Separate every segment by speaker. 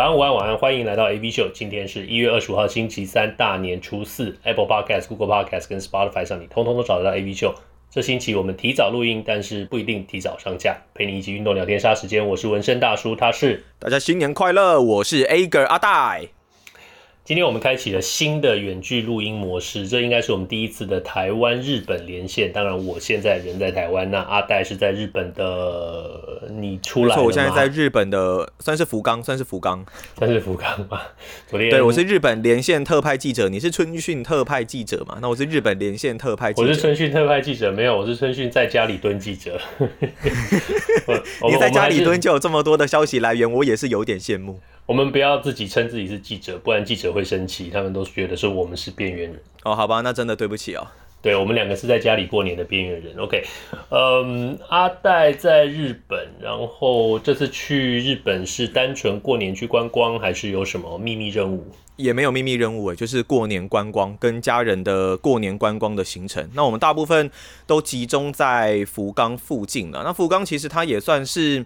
Speaker 1: 早安、午安、晚安，欢迎来到 AV 秀。今天是一月二十五号，星期三，大年初四。Apple Podcast、Google Podcast 跟 Spotify 上，你通通都找得到 AV 秀。这星期我们提早录音，但是不一定提早上架。陪你一起运动、聊天、杀时间。我是纹身大叔，他是
Speaker 2: 大家新年快乐，我是 Ager 阿戴。
Speaker 1: 今天我们开启了新的远距录音模式，这应该是我们第一次的台湾日本连线。当然，我现在人在台湾，那阿戴是在日本的。你出来了吗？
Speaker 2: 我现在在日本的，算是福冈，算是福冈，
Speaker 1: 算是福冈吧。昨天
Speaker 2: 对，我是日本连线特派记者，你是春训特派记者嘛？那我是日本连线特派记者。
Speaker 1: 我是春训特派记者，没有，我是春训在家里蹲记者。
Speaker 2: 你在家里蹲就有这么多的消息来源，我也是有点羡慕。
Speaker 1: 我们不要自己称自己是记者，不然记者会生气。他们都觉得说我们是边缘人。
Speaker 2: 哦，好吧，那真的对不起哦。
Speaker 1: 对，我们两个是在家里过年的边缘人。OK，嗯，阿戴在日本，然后这次去日本是单纯过年去观光，还是有什么秘密任务？
Speaker 2: 也没有秘密任务诶，就是过年观光，跟家人的过年观光的行程。那我们大部分都集中在福冈附近了。那福冈其实它也算是。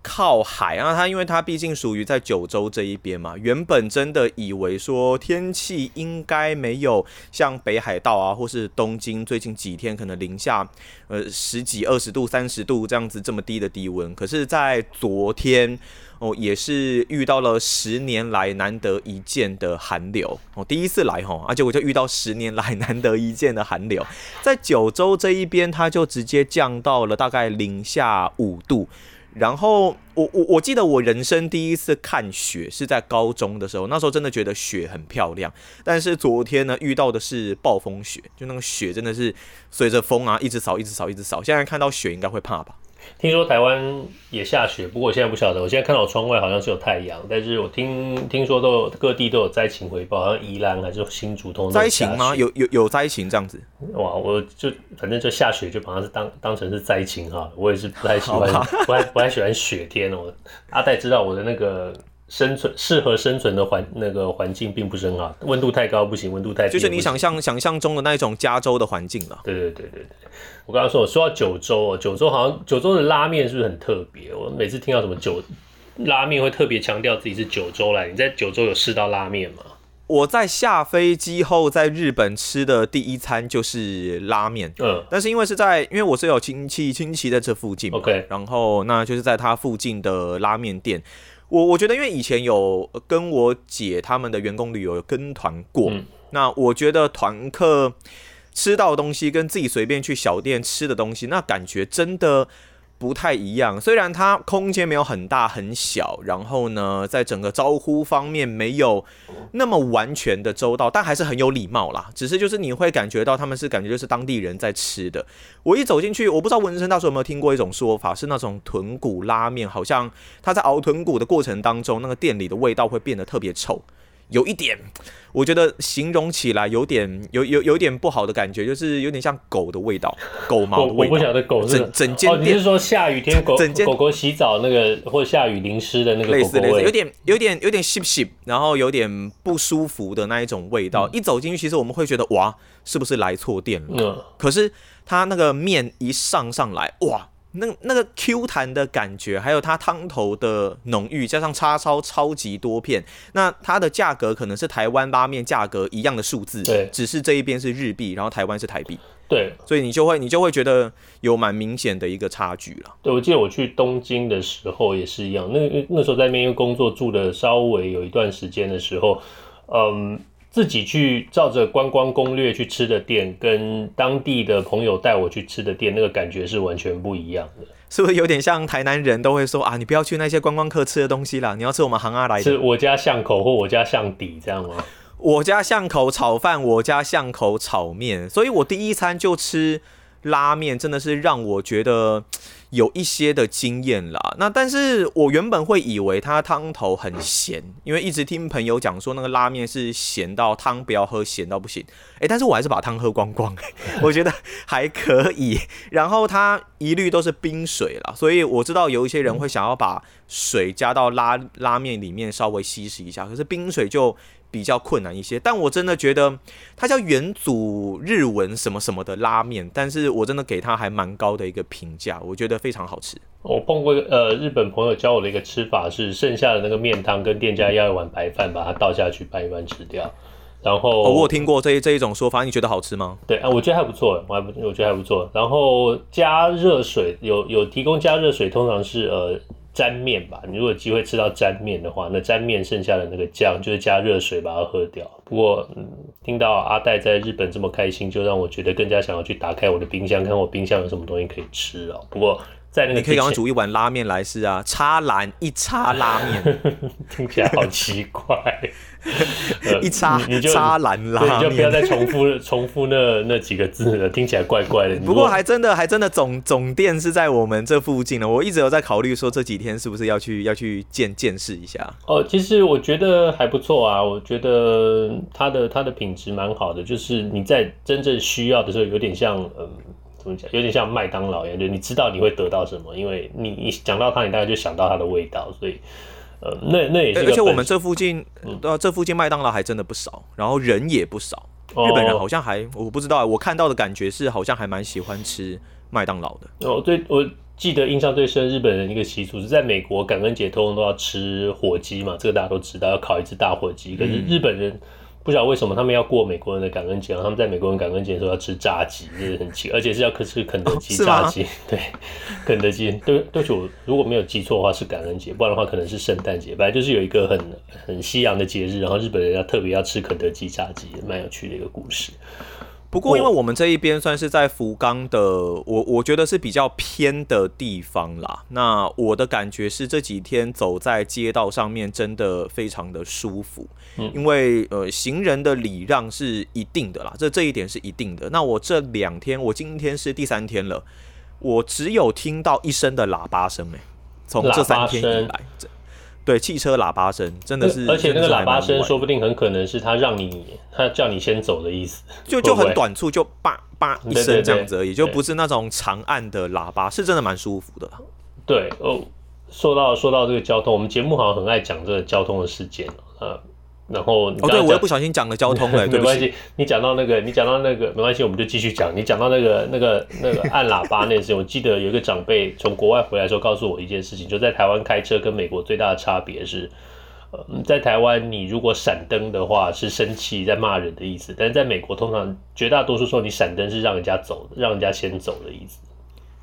Speaker 2: 靠海啊，它因为它毕竟属于在九州这一边嘛，原本真的以为说天气应该没有像北海道啊，或是东京最近几天可能零下呃十几二十度、三十度这样子这么低的低温，可是，在昨天哦，也是遇到了十年来难得一见的寒流哦，第一次来吼，而且我就遇到十年来难得一见的寒流，在九州这一边，它就直接降到了大概零下五度。然后我我我记得我人生第一次看雪是在高中的时候，那时候真的觉得雪很漂亮。但是昨天呢，遇到的是暴风雪，就那个雪真的是随着风啊一直扫一直扫一直扫。现在看到雪应该会怕吧？
Speaker 1: 听说台湾也下雪，不过我现在不晓得。我现在看到窗外好像是有太阳，但是我听听说都有各地都有灾情回报，好像宜兰还是新竹通
Speaker 2: 灾情吗？有有有灾情这样子？
Speaker 1: 哇，我就反正就下雪就把它是当当成是灾情哈。我也是不太喜欢，不太不太喜欢雪天哦。阿戴知道我的那个。生存适合生存的环那个环境并不是很好，温度太高不行，温度太低
Speaker 2: 就是你想象想象中的那一种加州的环境了。
Speaker 1: 对对对对对，我刚刚说我说到九州哦，九州好像九州的拉面是不是很特别？我每次听到什么九拉面会特别强调自己是九州来。你在九州有试到拉面吗？
Speaker 2: 我在下飞机后在日本吃的第一餐就是拉面，嗯，但是因为是在因为我是有亲戚亲戚在这附近
Speaker 1: ，OK，
Speaker 2: 然后那就是在他附近的拉面店。我我觉得，因为以前有跟我姐他们的员工旅游有跟团过，嗯，那我觉得团客吃到的东西跟自己随便去小店吃的东西，那感觉真的。不太一样，虽然它空间没有很大很小，然后呢，在整个招呼方面没有那么完全的周到，但还是很有礼貌啦。只是就是你会感觉到他们是感觉就是当地人在吃的。我一走进去，我不知道纹身大叔有没有听过一种说法，是那种豚骨拉面，好像他在熬豚骨的过程当中，那个店里的味道会变得特别臭。有一点，我觉得形容起来有点有有有点不好的感觉，就是有点像狗的味道，狗毛的味道。
Speaker 1: 我，晓得狗是
Speaker 2: 整整间店。
Speaker 1: 哦，你是说下雨天狗狗狗洗澡那个，或下雨淋湿的那个狗狗味？类似类似，
Speaker 2: 有点有点有点湿湿，然后有点不舒服的那一种味道。嗯、一走进去，其实我们会觉得哇，是不是来错店了？嗯。可是它那个面一上上来，哇！那那个 Q 弹的感觉，还有它汤头的浓郁，加上叉烧超级多片，那它的价格可能是台湾拉面价格一样的数字，
Speaker 1: 对，
Speaker 2: 只是这一边是日币，然后台湾是台币，
Speaker 1: 对，
Speaker 2: 所以你就会你就会觉得有蛮明显的一个差距了。
Speaker 1: 对，我记得我去东京的时候也是一样，那那时候在那边工作住的稍微有一段时间的时候，嗯。自己去照着观光攻略去吃的店，跟当地的朋友带我去吃的店，那个感觉是完全不一样的。
Speaker 2: 是不是有点像台南人都会说啊，你不要去那些观光客吃的东西啦，你要吃我们行啊来的。
Speaker 1: 是我家巷口或我家巷底这样吗？
Speaker 2: 我家巷口炒饭，我家巷口炒面，所以我第一餐就吃拉面真的是让我觉得有一些的惊艳啦。那但是我原本会以为它汤头很咸，因为一直听朋友讲说那个拉面是咸到汤不要喝，咸到不行。诶，但是我还是把汤喝光光，我觉得还可以。然后它一律都是冰水啦，所以我知道有一些人会想要把水加到拉拉面里面稍微稀释一下，可是冰水就。比较困难一些，但我真的觉得它叫元祖日文什么什么的拉面，但是我真的给它还蛮高的一个评价，我觉得非常好吃。
Speaker 1: 我碰过呃日本朋友教我的一个吃法是，剩下的那个面汤跟店家要一碗白饭，把它倒下去拌一拌吃掉。然后、
Speaker 2: 哦、我有听过这一这一种说法，你觉得好吃吗？
Speaker 1: 对啊，我觉得还不错，我还不我觉得还不错。然后加热水有有提供加热水，通常是呃。沾面吧，你如果机会吃到沾面的话，那沾面剩下的那个酱就是加热水把它喝掉。不过，嗯，听到阿戴在日本这么开心，就让我觉得更加想要去打开我的冰箱，看我冰箱有什么东西可以吃啊。不过，在那个
Speaker 2: 你可以赶快煮一碗拉面来吃啊，叉蓝一叉拉面，
Speaker 1: 听起来好奇怪。
Speaker 2: 一叉 你就叉蓝拉面，
Speaker 1: 你就不要再重复重复那那几个字了，听起来怪怪的。
Speaker 2: 不过还真的还真的总总店是在我们这附近呢，我一直有在考虑说这几天是不是要去要去见见识一下。
Speaker 1: 哦，其实我觉得还不错啊，我觉得它的它的品质蛮好的，就是你在真正需要的时候，有点像嗯，怎么讲，有点像麦当劳一样，就你知道你会得到什么，因为你你讲到它，你大概就想到它的味道，所以。呃，那那也是，而
Speaker 2: 且我们这附近，这附近麦当劳还真的不少，然后人也不少。日本人好像还，我不知道，我看到的感觉是好像还蛮喜欢吃麦当劳的。
Speaker 1: 哦，对，我记得印象最深，日本人一个习俗是在美国感恩节通常都要吃火鸡嘛，这个大家都知道，要烤一只大火鸡。可是日本人。嗯不晓得为什么他们要过美国人的感恩节，他们在美国人感恩节的时候要吃炸鸡，这是很奇，而且是要吃肯德基炸鸡。对，肯德基。对，对不起，我如果没有记错的话是感恩节，不然的话可能是圣诞节。本来就是有一个很很西洋的节日，然后日本人要特别要吃肯德基炸鸡，蛮有趣的一个故事。
Speaker 2: 不过，因为我们这一边算是在福冈的，我我觉得是比较偏的地方啦。那我的感觉是这几天走在街道上面真的非常的舒服，因为呃行人的礼让是一定的啦，这这一点是一定的。那我这两天，我今天是第三天了，我只有听到一声的喇叭声没，从这三天以来。对，汽车喇叭声真的是，
Speaker 1: 而且那个喇叭声说不定很可能是他让你，他叫你先走的意思，
Speaker 2: 就就很短促，就叭叭一声这样子而已，就不是那种长按的喇叭，是真的蛮舒服的。
Speaker 1: 对哦，说到说到这个交通，我们节目好像很爱讲这个交通的事件，呃。然后
Speaker 2: 哦，对，我又不小心讲了交通了，
Speaker 1: 没关系。你讲到那个，你讲到那个，没关系，我们就继续讲。你讲到那个、那个、那个按喇叭那件事，我记得有一个长辈从国外回来的时候告诉我一件事情，就在台湾开车跟美国最大的差别是，呃，在台湾你如果闪灯的话是生气在骂人的意思，但是在美国通常绝大多数时候你闪灯是让人家走的，让人家先走的意思。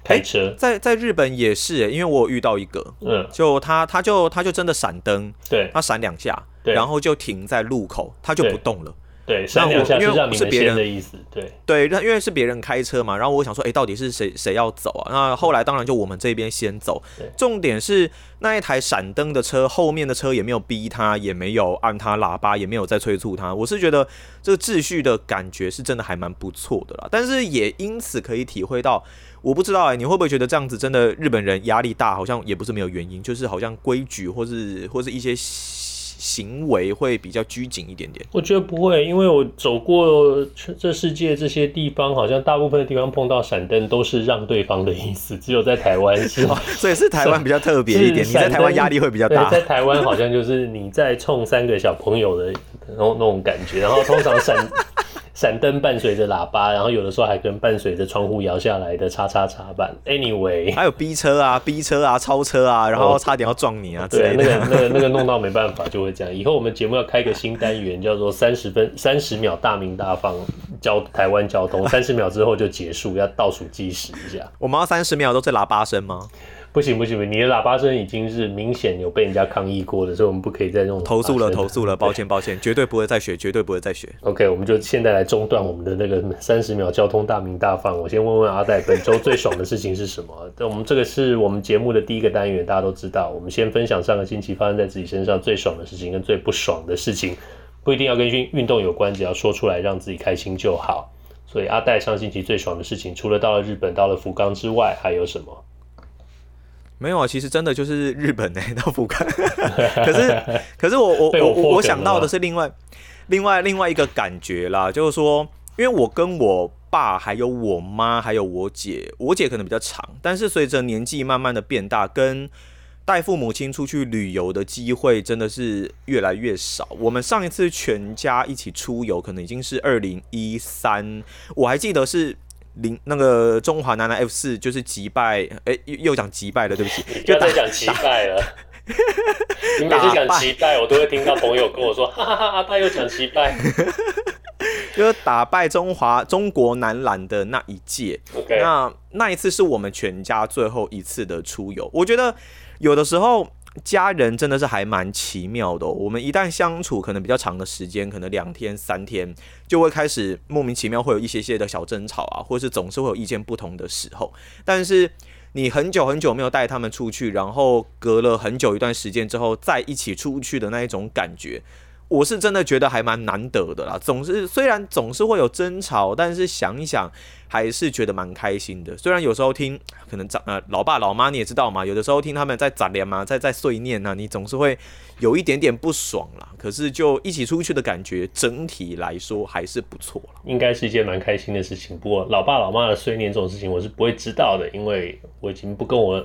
Speaker 1: 开车
Speaker 2: 在在日本也是，因为我有遇到一个，嗯，就他他就他就真的闪灯，
Speaker 1: 对，
Speaker 2: 他闪两下。然后就停在路口，他就不动了。
Speaker 1: 对，闪两下是让你们先的意思。对
Speaker 2: 对，那因为是别人开车嘛。然后我想说，哎，到底是谁谁要走啊？那后来当然就我们这边先走。重点是那一台闪灯的车后面的车也没有逼他，也没有按他喇叭，也没有在催促他。我是觉得这个秩序的感觉是真的还蛮不错的啦。但是也因此可以体会到，我不知道哎，你会不会觉得这样子真的日本人压力大？好像也不是没有原因，就是好像规矩或是或是一些。行为会比较拘谨一点点。
Speaker 1: 我觉得不会，因为我走过这世界这些地方，好像大部分的地方碰到闪灯都是让对方的意思，只有在台湾是，
Speaker 2: 所以是台湾比较特别一点。你在台湾压力会比较大。
Speaker 1: 在台湾好像就是你在冲三个小朋友的那种那种感觉，然后通常闪。闪灯伴随着喇叭，然后有的时候还跟伴随着窗户摇下来的叉叉叉板。Anyway，
Speaker 2: 还有逼车啊、逼车啊、超车啊，然后差点要撞你啊之类的。
Speaker 1: 对，那个、那个、那个弄到没办法就会这样。以后我们节目要开个新单元，叫做三十分三十秒大鸣大放交台湾交通，三十秒之后就结束，要倒数计时一下。
Speaker 2: 我们要三十秒都是喇叭声吗？
Speaker 1: 不行不行不行，你的喇叭声已经是明显有被人家抗议过的，所以我们不可以再用
Speaker 2: 投诉了，投诉了，抱歉抱歉，绝对不会再学，绝对不会再学。
Speaker 1: OK，我们就现在来中断我们的那个三十秒交通大鸣大放。我先问问阿戴，本周最爽的事情是什么？我们这个是我们节目的第一个单元，大家都知道。我们先分享上个星期发生在自己身上最爽的事情跟最不爽的事情，不一定要跟运运动有关，只要说出来让自己开心就好。所以阿戴上星期最爽的事情，除了到了日本、到了福冈之外，还有什么？
Speaker 2: 没有啊，其实真的就是日本呢、欸，到福冈。可是，可是我我我我我想到的是另外另外另外一个感觉啦，就是说，因为我跟我爸还有我妈还有我姐，我姐可能比较长，但是随着年纪慢慢的变大，跟带父母亲出去旅游的机会真的是越来越少。我们上一次全家一起出游，可能已经是二零一三，我还记得是。零那个中华男篮 F 四就是击败，哎、欸，又又讲击败了，对不起，
Speaker 1: 不要再讲击败了。你每次讲击败，我都会听到朋友跟我说，哈哈哈，他又讲击败，
Speaker 2: 就是打败中华中国男篮的那一届。
Speaker 1: Okay.
Speaker 2: 那那一次是我们全家最后一次的出游。我觉得有的时候。家人真的是还蛮奇妙的。我们一旦相处可能比较长的时间，可能两天三天，就会开始莫名其妙会有一些些的小争吵啊，或是总是会有意见不同的时候。但是你很久很久没有带他们出去，然后隔了很久一段时间之后再一起出去的那一种感觉。我是真的觉得还蛮难得的啦，总是虽然总是会有争吵，但是想一想还是觉得蛮开心的。虽然有时候听可能长呃老爸老妈你也知道嘛，有的时候听他们在杂连嘛，在在碎念呐，你总是会有一点点不爽啦。可是就一起出去的感觉，整体来说还是不错。
Speaker 1: 应该是一件蛮开心的事情。不过老爸老妈的碎念这种事情，我是不会知道的，因为我已经不跟我。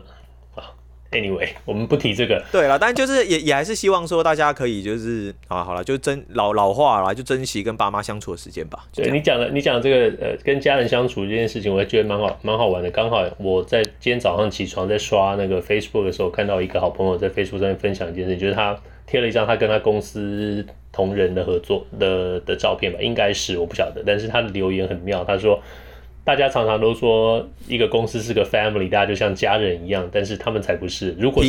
Speaker 1: Anyway，我们不提这个。
Speaker 2: 对了，但就是也也还是希望说大家可以就是啊，好了，就珍老老话啦，就珍惜跟爸妈相处的时间吧。
Speaker 1: 对，你讲的，你讲的这个呃，跟家人相处这件事情，我也觉得蛮好蛮好玩的。刚好我在今天早上起床在刷那个 Facebook 的时候，看到一个好朋友在 Facebook 上面分享一件事情，就是他贴了一张他跟他公司同仁的合作的的照片吧，应该是我不晓得，但是他的留言很妙，他说。大家常常都说一个公司是个 family，大家就像家人一样，但是他们才不是。如果是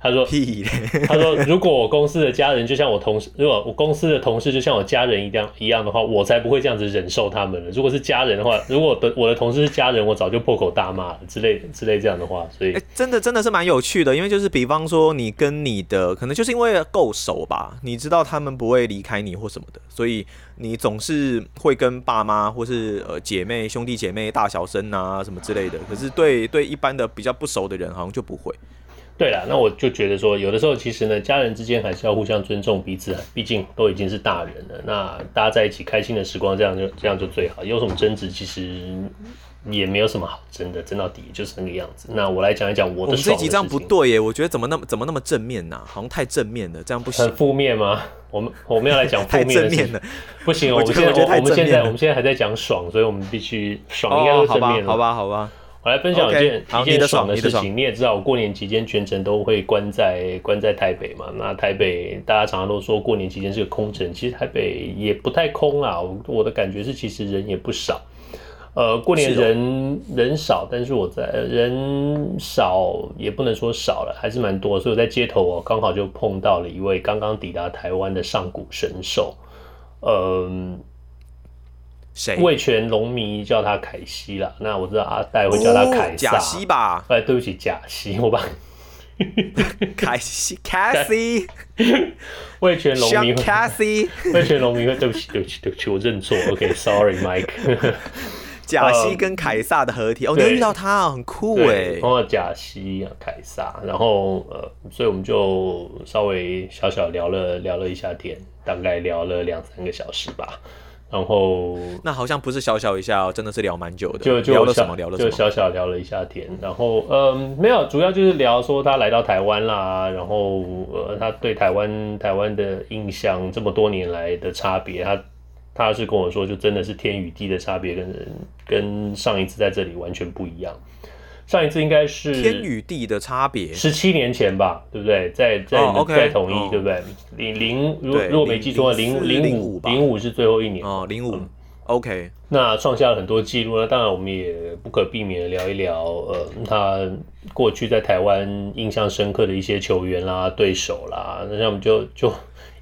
Speaker 1: 他说，他说如果我公司的家人就像我同事，如果我公司的同事就像我家人一样一样的话，我才不会这样子忍受他们了。如果是家人的话，如果的我的同事是家人，我早就破口大骂了之类的之类这样的话。所以，
Speaker 2: 欸、真的真的是蛮有趣的，因为就是比方说你跟你的可能就是因为够熟吧，你知道他们不会离开你或什么的，所以。你总是会跟爸妈或是呃姐妹兄弟姐妹大小声啊什么之类的，可是对对一般的比较不熟的人好像就不会。
Speaker 1: 对了，那我就觉得说，有的时候其实呢，家人之间还是要互相尊重彼此，毕竟都已经是大人了。那大家在一起开心的时光，这样就这样就最好。有什么争执，其实。也没有什么好争的，争到底就是那个样子。那我来讲一讲我的。我们这集
Speaker 2: 这样不对耶，我觉得怎么那么怎么那么正面呢、啊？好像太正面了，这样不行。
Speaker 1: 很负面吗？我们我们要来讲负面的。不行，我们现在我，我们现在我们现在还在讲爽，所以我们必须爽应该是正面、
Speaker 2: 哦、好吧，好吧，好吧。
Speaker 1: 我来分享一件、okay, 一件爽的事情。
Speaker 2: 你，
Speaker 1: 你也知道，我过年期间全程都会关在关在台北嘛。那台北大家常常都说过年期间是个空城，其实台北也不太空啊。我我的感觉是，其实人也不少。呃，过年人人少，但是我在人少也不能说少了，还是蛮多，所以我在街头我刚好就碰到了一位刚刚抵达台湾的上古神兽，嗯，
Speaker 2: 谁？
Speaker 1: 味全龙迷叫他凯西啦，那我知道阿戴会叫他凯撒、
Speaker 2: 哦、贾西吧？
Speaker 1: 哎，对不起，假西，我把
Speaker 2: 凯西凯西，
Speaker 1: 味全龙迷
Speaker 2: 凯西，
Speaker 1: 味全龙迷，对不起，对不起，对不起，我认错，OK，Sorry，Mike。
Speaker 2: 贾西跟凯撒的合体、嗯、哦，你会遇到他，很酷哎。
Speaker 1: 碰到贾西、凯撒，然后呃，所以我们就稍微小小聊了聊了一下天，大概聊了两三个小时吧。然后
Speaker 2: 那好像不是小小一下哦，真的是聊蛮久的。
Speaker 1: 就就
Speaker 2: 聊了什么？聊了什么？
Speaker 1: 就小小聊了一下天。然后嗯，没有，主要就是聊说他来到台湾啦，然后呃，他对台湾台湾的印象这么多年来的差别，他。他是跟我说，就真的是天与地的差别，跟人跟上一次在这里完全不一样。上一次应该是
Speaker 2: 天与地的差别，
Speaker 1: 十七年前吧，对不对？在在、oh. 在统一，对不对？零零，如果如果没记错，零零五零五是最后一年
Speaker 2: 哦，零五。OK，
Speaker 1: 那创下了很多记录。那当然，我们也不可避免的聊一聊，呃，他过去在台湾印象深刻的一些球员啦、对手啦。那像我们就就。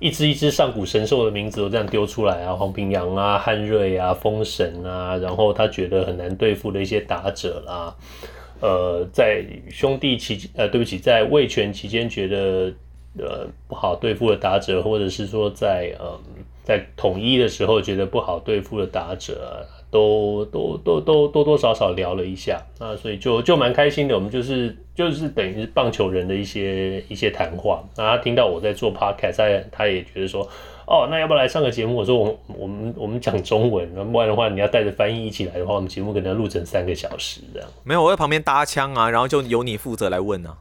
Speaker 1: 一只一只上古神兽的名字都这样丢出来啊，黄平阳啊、汉瑞啊、封神啊，然后他觉得很难对付的一些打者啦，呃，在兄弟期呃，对不起，在魏权期间觉得呃不好对付的打者，或者是说在呃在统一的时候觉得不好对付的打者，都都都都多多少少聊了一下，那所以就就蛮开心的。我们就是就是等于是棒球人的一些一些谈话。那他听到我在做 podcast，他他也觉得说，哦，那要不要来上个节目？我说我们我们我们讲中文，那不然的话你要带着翻译一起来的话，我们节目可能要录成三个小时这样。
Speaker 2: 没有，我在旁边搭腔啊，然后就由你负责来问啊。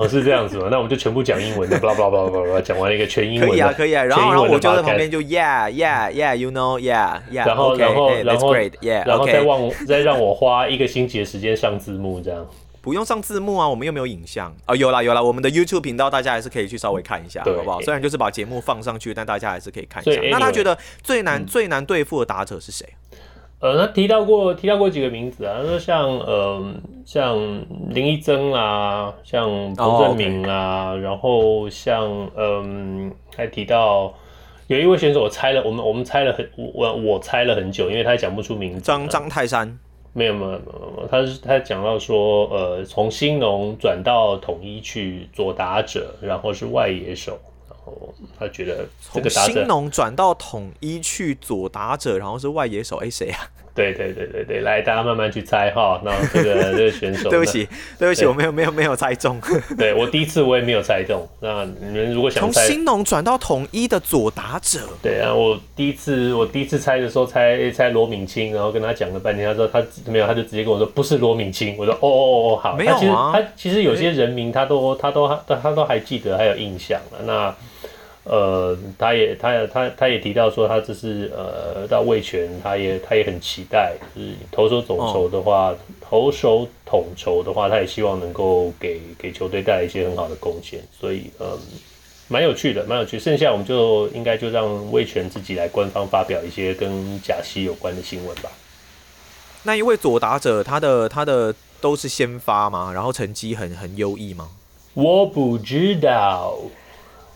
Speaker 1: 哦，是这样子吗？那我们就全部讲英文的，巴拉巴拉巴拉巴拉，讲完了一个全英文。
Speaker 2: 可以啊，可以啊。然后，然后我就在旁边就 Yeah Yeah Yeah，You know，Yeah Yeah。
Speaker 1: 然后，然后，然后
Speaker 2: ，Yeah，
Speaker 1: 然后再让再让我花一个星期的时间上字幕，这样。
Speaker 2: 不用上字幕啊，我们又没有影像哦。有啦有啦，我们的 YouTube 频道大家还是可以去稍微看一下，好不好？虽然就是把节目放上去，但大家还是可以看一下。那他觉得最难最难对付的打者是谁？
Speaker 1: 呃，他提到过提到过几个名字啊，他说像呃像林一增啊，像彭正明啊，oh. 然后像嗯、呃、还提到有一位选手，我猜了，我们我们猜了很我我猜了很久，因为他讲不出名字。
Speaker 2: 张张泰山，
Speaker 1: 没有没有没有，他是他讲到说呃从兴农转到统一去做打者，然后是外野手。他觉得这个
Speaker 2: 从新农转到统一去左打者，然后是外野手，哎，谁啊？
Speaker 1: 对对对对对，来，大家慢慢去猜哈。那这个 这个选手，
Speaker 2: 对不起对不起，我没有没有没有猜中。
Speaker 1: 对我第一次我也没有猜中。那你们如果想猜，
Speaker 2: 从新农转到统一的左打者，
Speaker 1: 对啊，我第一次我第一次猜的时候猜猜罗敏清，然后跟他讲了半天，他说他没有，他就直接跟我说不是罗敏清。我说哦哦哦哦，好，
Speaker 2: 没有啊。
Speaker 1: 他其实他其实有些人名他都他都他他都还记得还有印象了。那。呃，他也，他也，他他也提到说，他这是呃到魏权，他也他也很期待，就是投手总筹的话，哦、投手统筹的话，他也希望能够给给球队带来一些很好的贡献，所以嗯，蛮有趣的，蛮有趣。剩下我们就应该就让魏权自己来官方发表一些跟贾西有关的新闻吧。
Speaker 2: 那一位左打者，他的他的都是先发吗？然后成绩很很优异吗？
Speaker 1: 我不知道。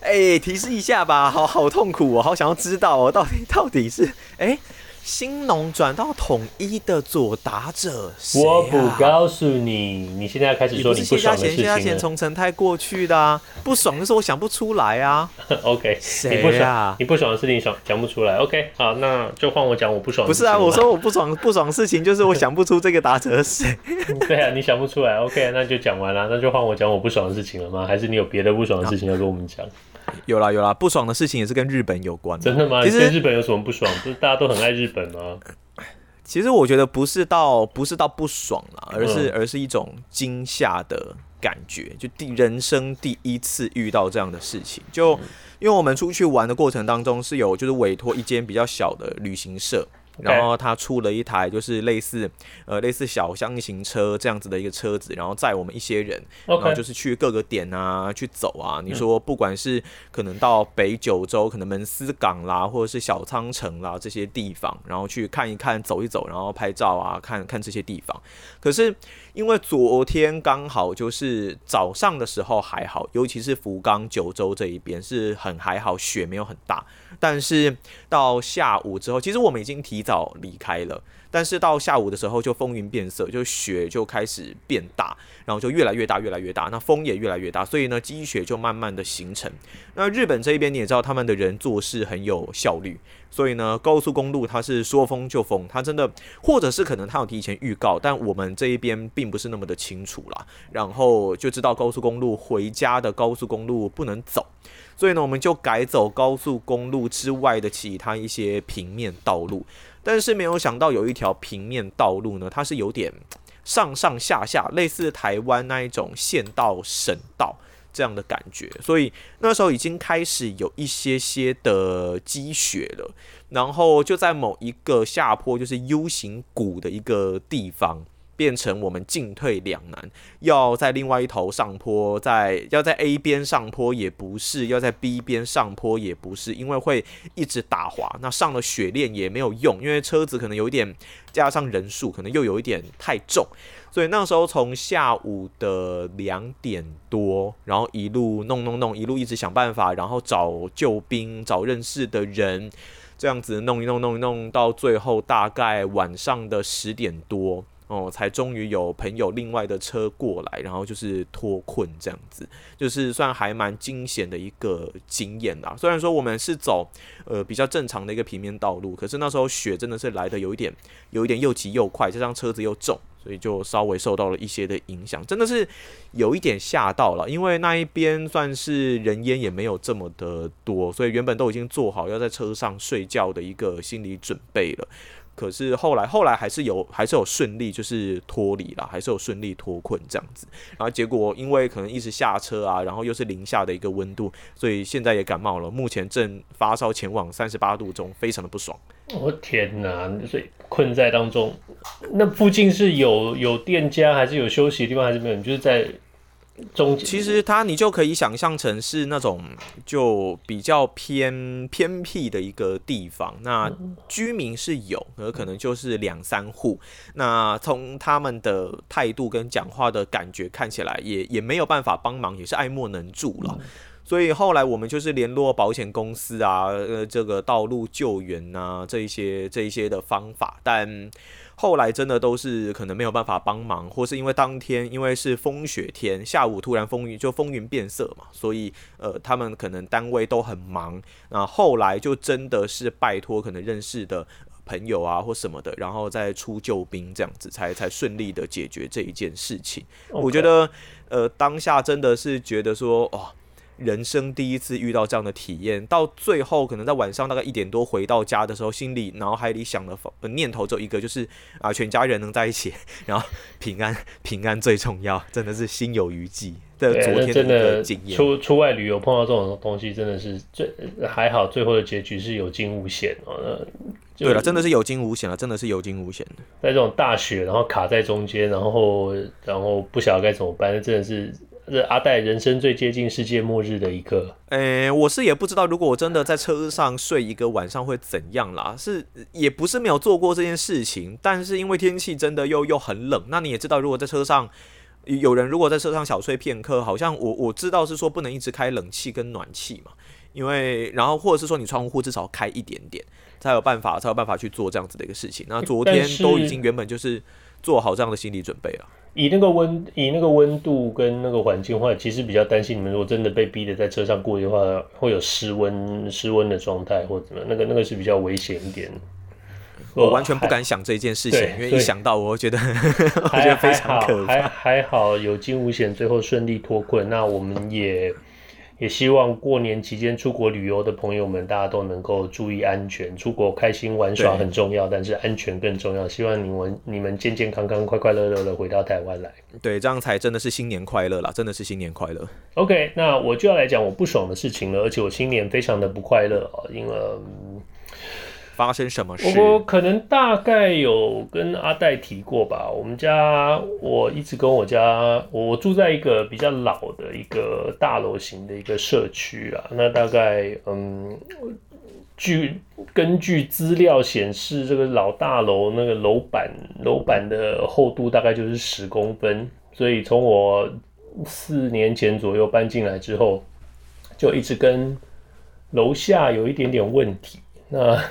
Speaker 2: 哎、欸，提示一下吧，好好痛苦，我好想要知道哦，到底到底是哎。欸兴农转到统一的左打者，啊，
Speaker 1: 我不告诉你。你现在要开始说你不爽的事情了。谢家贤，谢家贤从
Speaker 2: 诚泰过去的，啊，不爽的是我想不出来啊。
Speaker 1: OK，谁啊？你不爽的事情想讲不出来。OK，好，那就换我讲我不爽的事情。不是啊，
Speaker 2: 我说我不爽不爽的事情就是我想不出这个打者是谁。
Speaker 1: 对啊，你想不出来。OK，那就讲完了，那就换我讲我不爽的事情了吗？还是你有别的不爽的事情要跟我们讲？
Speaker 2: 有啦有啦，不爽的事情也是跟日本有关的。
Speaker 1: 真的吗？其实日本有什么不爽？不是大家都很爱日本吗？
Speaker 2: 其实我觉得不是到不是到不爽啦，而是、嗯、而是一种惊吓的感觉。就第人生第一次遇到这样的事情，就因为我们出去玩的过程当中是有就是委托一间比较小的旅行社。然后他出了一台就是类似呃类似小箱型车这样子的一个车子，然后载我们一些人，然后就是去各个点啊去走啊。你说不管是可能到北九州，可能门司港啦，或者是小仓城啦这些地方，然后去看一看、走一走，然后拍照啊，看看这些地方。可是因为昨天刚好就是早上的时候还好，尤其是福冈九州这一边是很还好，雪没有很大。但是到下午之后，其实我们已经提早离开了。但是到下午的时候，就风云变色，就雪就开始变大，然后就越来越大，越来越大。那风也越来越大，所以呢，积雪就慢慢的形成。那日本这一边你也知道，他们的人做事很有效率，所以呢，高速公路它是说封就封，它真的，或者是可能它有提前预告，但我们这一边并不是那么的清楚啦。然后就知道高速公路回家的高速公路不能走。所以呢，我们就改走高速公路之外的其他一些平面道路，但是没有想到有一条平面道路呢，它是有点上上下下，类似台湾那一种县道、省道这样的感觉，所以那时候已经开始有一些些的积雪了，然后就在某一个下坡，就是 U 型谷的一个地方。变成我们进退两难，要在另外一头上坡，在要在 A 边上坡也不是，要在 B 边上坡也不是，因为会一直打滑。那上了雪链也没有用，因为车子可能有一点，加上人数可能又有一点太重，所以那时候从下午的两点多，然后一路弄弄弄，一路一直想办法，然后找救兵，找认识的人，这样子弄一弄弄一弄，到最后大概晚上的十点多。哦，才终于有朋友另外的车过来，然后就是脱困这样子，就是算还蛮惊险的一个经验啦。虽然说我们是走呃比较正常的一个平面道路，可是那时候雪真的是来得有一点，有一点又急又快，这辆车子又重，所以就稍微受到了一些的影响，真的是有一点吓到了。因为那一边算是人烟也没有这么的多，所以原本都已经做好要在车上睡觉的一个心理准备了。可是后来，后来还是有，还是有顺利，就是脱离了，还是有顺利脱困这样子。然后结果因为可能一直下车啊，然后又是零下的一个温度，所以现在也感冒了。目前正发烧前往三十八度中，非常的不爽。
Speaker 1: 我、天哪！所以困在当中，那附近是有有店家，还是有休息的地方，还是没有？你就是在。中
Speaker 2: 其实它你就可以想象成是那种就比较偏偏僻的一个地方，那居民是有，而可能就是两三户。那从他们的态度跟讲话的感觉看起来也，也也没有办法帮忙，也是爱莫能助了。所以后来我们就是联络保险公司啊，呃，这个道路救援啊，这一些这一些的方法，但。后来真的都是可能没有办法帮忙，或是因为当天因为是风雪天，下午突然风云就风云变色嘛，所以呃他们可能单位都很忙。那后来就真的是拜托可能认识的朋友啊或什么的，然后再出救兵这样子，才才顺利的解决这一件事情。我觉得呃当下真的是觉得说哦。人生第一次遇到这样的体验，到最后可能在晚上大概一点多回到家的时候，心里脑海里想的念头只有一个，就是啊，全家人能在一起，然后 平安平安最重要，真的是心有余悸。对，昨天的经验，
Speaker 1: 出出外旅游碰到这种东西，真的是最还好，最后的结局是有惊无险哦。
Speaker 2: 对了，真的是有惊无险了，真的是有惊无险的。
Speaker 1: 在这种大雪，然后卡在中间，然后然后不晓得该怎么办，真的是。是阿戴人生最接近世界末日的一刻。
Speaker 2: 诶、欸，我是也不知道，如果我真的在车上睡一个晚上会怎样啦。是也不是没有做过这件事情，但是因为天气真的又又很冷，那你也知道，如果在车上有人如果在车上小睡片刻，好像我我知道是说不能一直开冷气跟暖气嘛，因为然后或者是说你窗户至少开一点点，才有办法才有办法去做这样子的一个事情。那昨天都已经原本就是做好这样的心理准备了。
Speaker 1: 以那个温，以那个温度跟那个环境的话，其实比较担心你们如果真的被逼的在车上过夜的话，会有失温、失温的状态或者怎么，那个那个是比较危险一点。
Speaker 2: 我完全不敢想这件事情，因为一想到我觉得，我觉得非常可怕。
Speaker 1: 还还好有惊无险，最后顺利脱困。那我们也。也希望过年期间出国旅游的朋友们，大家都能够注意安全。出国开心玩耍很重要，但是安全更重要。希望你们你们健健康康、快快乐乐的回到台湾来。
Speaker 2: 对，这样才真的是新年快乐啦！真的是新年快乐。
Speaker 1: OK，那我就要来讲我不爽的事情了，而且我新年非常的不快乐啊，因为。
Speaker 2: 发生什么事？
Speaker 1: 我可能大概有跟阿戴提过吧。我们家我一直跟我家，我住在一个比较老的一个大楼型的一个社区啊。那大概嗯，据根据资料显示，这个老大楼那个楼板楼板的厚度大概就是十公分。所以从我四年前左右搬进来之后，就一直跟楼下有一点点问题。那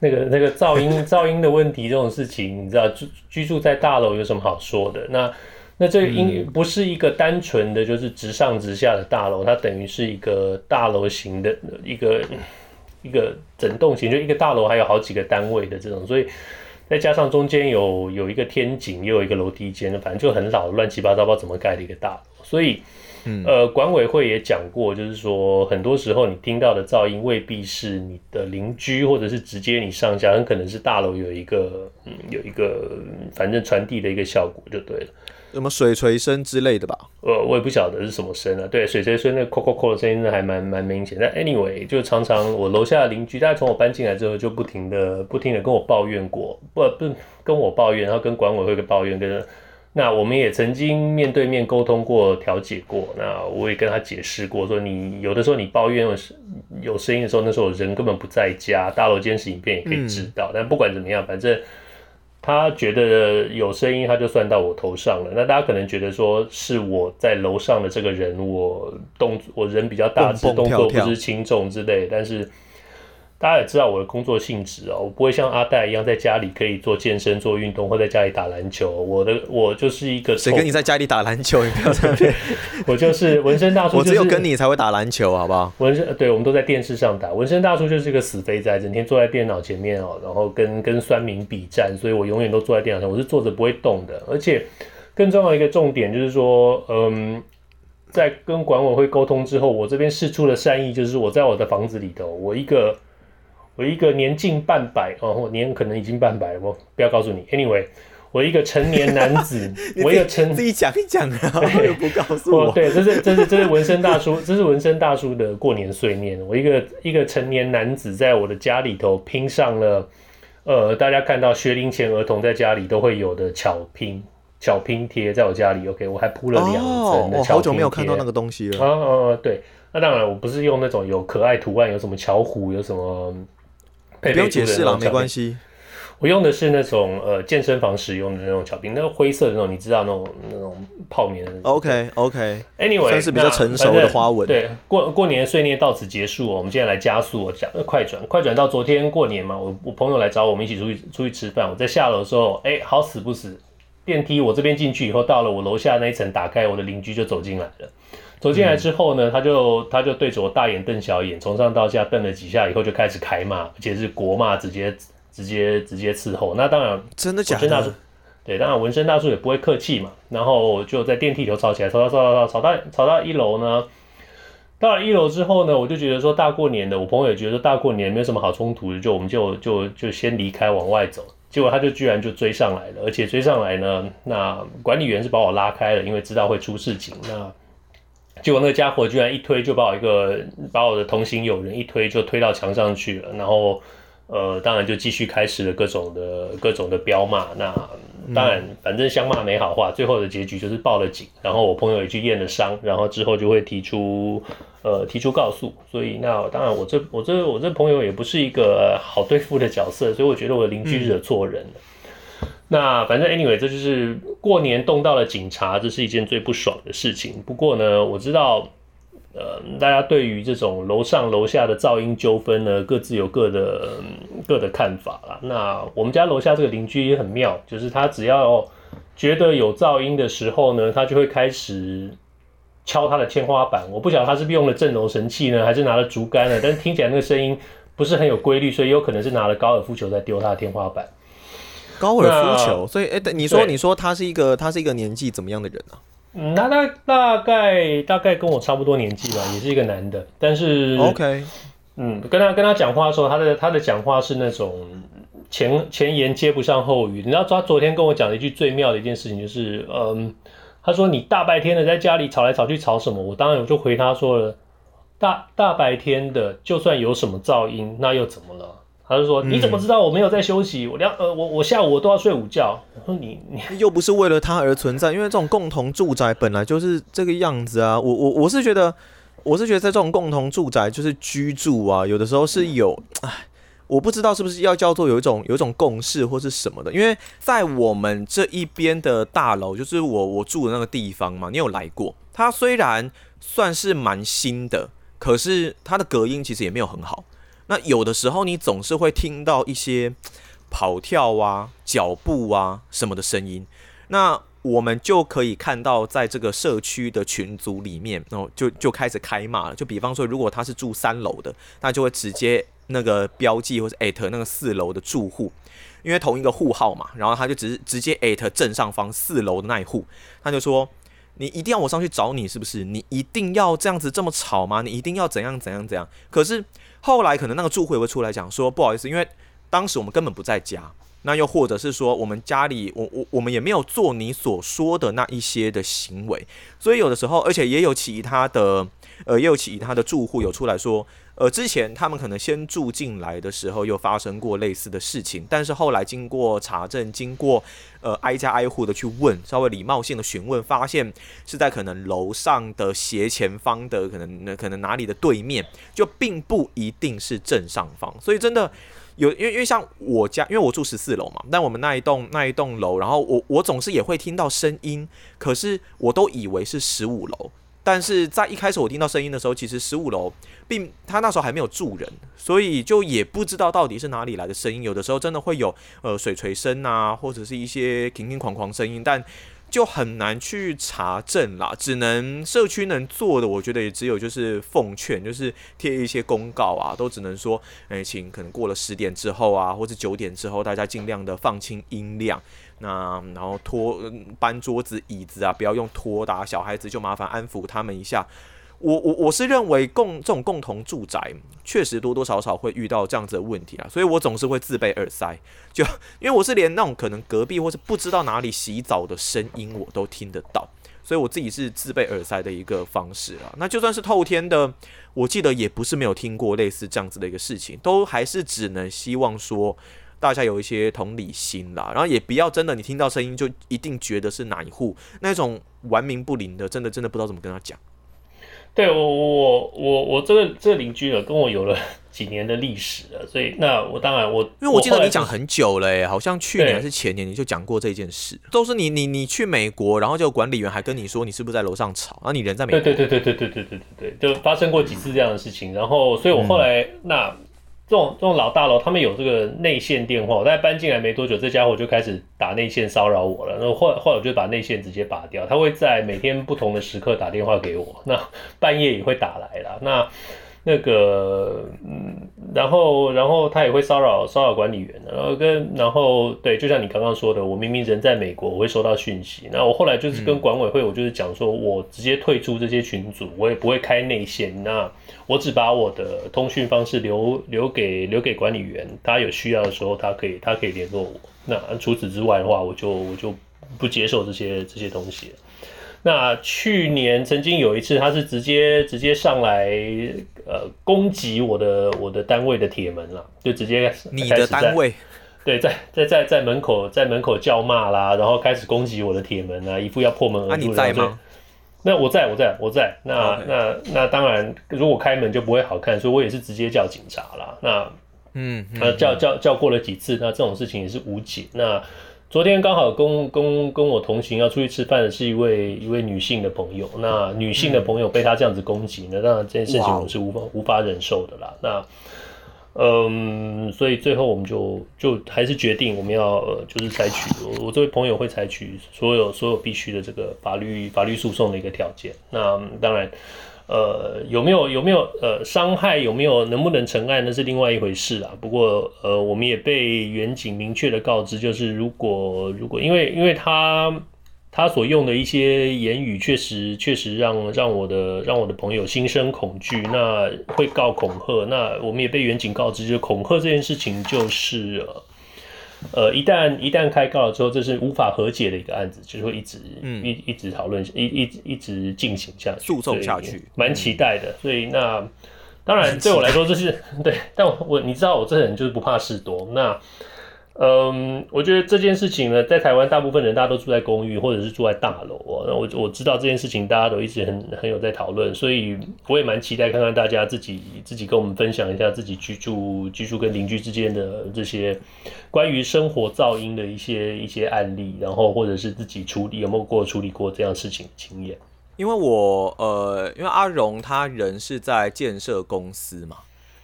Speaker 1: 那个那个噪音 噪音的问题这种事情，你知道居居住在大楼有什么好说的？那那这应不是一个单纯的就是直上直下的大楼，它等于是一个大楼型的一个一个整栋型，就一个大楼还有好几个单位的这种，所以再加上中间有有一个天井，又有一个楼梯间，反正就很老乱七八糟，不知道怎么盖的一个大楼，所以。呃，管委会也讲过，就是说，很多时候你听到的噪音未必是你的邻居，或者是直接你上下，很可能是大楼有一个，嗯，有一个，反正传递的一个效果就对了。
Speaker 2: 什么水锤声之类的吧？
Speaker 1: 呃，我也不晓得是什么声啊。对，水锤声那个“扣扣扣”的声音还蛮蛮明显。但 anyway，就常常我楼下的邻居，大家从我搬进来之后，就不停的不停的跟我抱怨过，不不跟我抱怨，然后跟管委会的抱怨跟。那我们也曾经面对面沟通过、调解过。那我也跟他解释过，说你有的时候你抱怨有声音的时候，那时候人根本不在家，大楼监视影片也可以知道。嗯、但不管怎么样，反正他觉得有声音，他就算到我头上了。那大家可能觉得说是我在楼上的这个人，我动我人比较大，动作不知轻重之类。但是大家也知道我的工作性质哦，我不会像阿戴一样在家里可以做健身、做运动，或在家里打篮球。我的我就是一个
Speaker 2: 谁跟你在家里打篮球？你不要在那边。
Speaker 1: 我就是纹身大叔，就是，
Speaker 2: 我只有跟你才会打篮球，好不好？
Speaker 1: 纹身，对，我们都在电视上打。纹身大叔就是一个死肥宅，整天坐在电脑前面哦，然后跟跟酸民比战，所以我永远都坐在电脑上，我是坐着不会动的。而且更重要的一个重点就是说，嗯。在跟管委会沟通之后，我这边释出了善意，就是我在我的房子里头，我一个我一个年近半百哦，我年可能已经半百了，我不要告诉你。Anyway，我一个成年男子，我一个成
Speaker 2: 自己讲一讲，然后又不告诉我。
Speaker 1: 对，这是这是这是纹身大叔，这是纹身大叔的过年碎念。我一个一个成年男子，在我的家里头拼上了，呃，大家看到学龄前儿童在家里都会有的巧拼。巧拼贴在我家里，OK，我还铺了两层的巧拼贴。
Speaker 2: 我好久没有看到那个东西了。
Speaker 1: 啊啊啊！对，那当然我不是用那种有可爱图案，有什么巧虎，有什么。
Speaker 2: 不用解释了，没关系。
Speaker 1: 我用的是那种呃健身房使用的那种巧冰，那个灰色的那种，你知道那种那种泡棉的。
Speaker 2: OK OK。
Speaker 1: Anyway，
Speaker 2: 算是比较成熟的花纹。
Speaker 1: 对，过过年的岁念到此结束，我们现在来加速，我讲快转，快转到昨天过年嘛，我我朋友来找我们一起出去出去吃饭，我在下楼的时候，哎，好死不死。电梯我这边进去以后，到了我楼下那一层，打开，我的邻居就走进来了。走进来之后呢，他就他就对着我大眼瞪小眼，从上到下瞪了几下以后，就开始开骂，而且是国骂，直接直接直接伺候。那当然，
Speaker 2: 真的假的？
Speaker 1: 对，当然纹身大叔也不会客气嘛。然后就在电梯里头吵起来，吵吵吵吵吵到吵到一楼呢。到了一楼之后呢，我就觉得说大过年的，我朋友也觉得大过年没有什么好冲突的，就我们就就就先离开，往外走。结果他就居然就追上来了，而且追上来呢，那管理员是把我拉开了，因为知道会出事情。那结果那个家伙居然一推就把我一个把我的同行友人一推就推到墙上去了，然后呃，当然就继续开始了各种的各种的彪骂。那当然反正相骂没好话，最后的结局就是报了警，然后我朋友也去验了伤，然后之后就会提出。呃，提出告诉，所以那当然我这我这我这朋友也不是一个好对付的角色，所以我觉得我的邻居惹错人了。嗯、那反正 anyway，这就是过年冻到了警察，这是一件最不爽的事情。不过呢，我知道，呃，大家对于这种楼上楼下的噪音纠纷呢，各自有各的各的看法啦。那我们家楼下这个邻居也很妙，就是他只要觉得有噪音的时候呢，他就会开始。敲他的天花板，我不晓得他是用了震楼神器呢，还是拿了竹竿呢？但是听起来那个声音不是很有规律，所以有可能是拿了高尔夫球在丢他的天花板。
Speaker 2: 高尔夫球，所以哎，你说你说他是一个他是一个年纪怎么样的人啊？
Speaker 1: 嗯，他大大概大概跟我差不多年纪吧，也是一个男的，但是
Speaker 2: OK，
Speaker 1: 嗯，跟他跟他讲话的时候，他的他的讲话是那种前前言接不上后语。你知道他昨天跟我讲了一句最妙的一件事情，就是嗯。他说：“你大白天的在家里吵来吵去，吵什么？”我当然我就回他说了：“大大白天的，就算有什么噪音，那又怎么了？”他就说：“你怎么知道我没有在休息？我两呃，我我下午我都要睡午觉。”我说：“你你
Speaker 2: 又不是为了他而存在，因为这种共同住宅本来就是这个样子啊。我我我是觉得，我是觉得在这种共同住宅就是居住啊，有的时候是有唉。”我不知道是不是要叫做有一种有一种共识或是什么的，因为在我们这一边的大楼，就是我我住的那个地方嘛，你有来过？它虽然算是蛮新的，可是它的隔音其实也没有很好。那有的时候你总是会听到一些 跑跳啊、脚步啊什么的声音，那我们就可以看到在这个社区的群组里面，然后就就开始开骂了。就比方说，如果他是住三楼的，那就会直接。那个标记或者艾特那个四楼的住户，因为同一个户号嘛，然后他就直直接艾特正上方四楼的那一户，他就说：“你一定要我上去找你是不是？你一定要这样子这么吵吗？你一定要怎样怎样怎样？”可是后来可能那个住户也会出来讲说：“不好意思，因为当时我们根本不在家，那又或者是说我们家里我我我们也没有做你所说的那一些的行为，所以有的时候，而且也有其他的呃，也有其他的住户有出来说。”呃，之前他们可能先住进来的时候，又发生过类似的事情，但是后来经过查证，经过呃挨家挨户的去问，稍微礼貌性的询问，发现是在可能楼上的斜前方的可能那可能哪里的对面，就并不一定是正上方，所以真的有，因为因为像我家，因为我住十四楼嘛，但我们那一栋那一栋楼，然后我我总是也会听到声音，可是我都以为是十五楼。但是在一开始我听到声音的时候，其实十五楼并他那时候还没有住人，所以就也不知道到底是哪里来的声音。有的时候真的会有呃水锤声啊，或者是一些叮叮哐哐声音，但就很难去查证啦。只能社区能做的，我觉得也只有就是奉劝，就是贴一些公告啊，都只能说，哎，请可能过了十点之后啊，或者九点之后，大家尽量的放轻音量。那然后拖搬桌子椅子啊，不要用拖打小孩子，就麻烦安抚他们一下。我我我是认为共这种共同住宅确实多多少少会遇到这样子的问题啊，所以我总是会自备耳塞，就因为我是连那种可能隔壁或是不知道哪里洗澡的声音我都听得到，所以我自己是自备耳塞的一个方式啊。那就算是透天的，我记得也不是没有听过类似这样子的一个事情，都还是只能希望说。大家有一些同理心啦，然后也不要真的你听到声音就一定觉得是哪一户那种玩名不灵的，真的真的不知道怎么跟他讲。
Speaker 1: 对我我我我这个这个邻居呢，跟我有了几年的历史了，所以那我当然我
Speaker 2: 因为我记得你讲很久了，诶，好像去年还是前年你就讲过这件事，都是你你你去美国，然后就管理员还跟你说你是不是在楼上吵，然后你人在美国，
Speaker 1: 对对对对对对对对对对，就发生过几次这样的事情，然后所以我后来、嗯、那。这种这种老大楼，他们有这个内线电话。我在搬进来没多久，这家伙就开始打内线骚扰我了。那后后来后来我就把内线直接拔掉。他会在每天不同的时刻打电话给我，那半夜也会打来了。那那个嗯，然后然后他也会骚扰骚扰管理员，然后跟然后对，就像你刚刚说的，我明明人在美国，我会收到讯息。那我后来就是跟管委会，我就是讲说，我直接退出这些群组，我也不会开内线。那我只把我的通讯方式留留给留给管理员，他有需要的时候，他可以他可以联络我。那除此之外的话，我就我就不接受这些这些东西。那去年曾经有一次，他是直接直接上来，呃，攻击我的我的单位的铁门了，就直接
Speaker 2: 你的单位，
Speaker 1: 对，在在在在门口在门口叫骂啦，然后开始攻击我的铁门啊，一副要破门而入的样子。那我在我在我在，那.那那当然，如果开门就不会好看，所以我也是直接叫警察啦。那嗯，那叫叫叫过了几次，那这种事情也是无解。那昨天刚好跟跟跟我同行要出去吃饭的是一位一位女性的朋友，那女性的朋友被他这样子攻击，那当然这件事情我是无法无法忍受的啦。那嗯，所以最后我们就就还是决定我们要呃就是采取我我这位朋友会采取所有所有必须的这个法律法律诉讼的一个条件。那当然。呃，有没有有没有呃伤害有没有能不能成案那是另外一回事啊。不过呃，我们也被远景明确的告知，就是如果如果因为因为他他所用的一些言语确实确实让让我的让我的朋友心生恐惧，那会告恐吓。那我们也被远景告知，就恐吓这件事情就是。呃呃，一旦一旦开告了之后，这是无法和解的一个案子，就是会一直、嗯、一一直讨论，一一一直进行下去，
Speaker 2: 诉讼下去，
Speaker 1: 蛮期待的。所以那当然 对我来说，这是对，但我我你知道，我这人就是不怕事多。那嗯，我觉得这件事情呢，在台湾大部分人大家都住在公寓或者是住在大楼哦。那我我知道这件事情大家都一直很很有在讨论，所以我也蛮期待看看大家自己自己跟我们分享一下自己居住居住跟邻居之间的这些关于生活噪音的一些一些案例，然后或者是自己处理有没有过处理过这样事情经验。
Speaker 2: 因为我呃，因为阿荣他人是在建设公司嘛。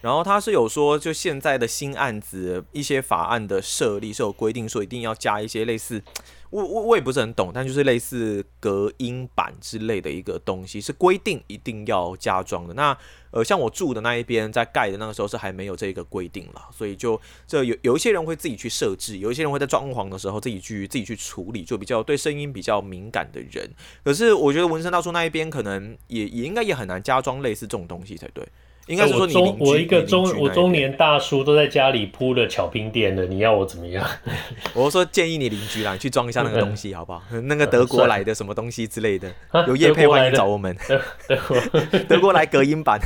Speaker 2: 然后他是有说，就现在的新案子一些法案的设立是有规定说一定要加一些类似，我我我也不是很懂，但就是类似隔音板之类的一个东西是规定一定要加装的。那呃，像我住的那一边在盖的那个时候是还没有这个规定了，所以就这有有一些人会自己去设置，有一些人会在装潢的时候自己去自己去处理，就比较对声音比较敏感的人。可是我觉得文山大叔那一边可能也也应该也很难加装类似这种东西才对。应该是
Speaker 1: 说中我一个中我中年大叔都在家里铺了巧冰垫的，你要我怎么样？
Speaker 2: 我说建议你邻居啦，你去装一下那个东西好不好？那个德国来的什么东西之类的，有业配欢迎找我们。德国德国来隔音板。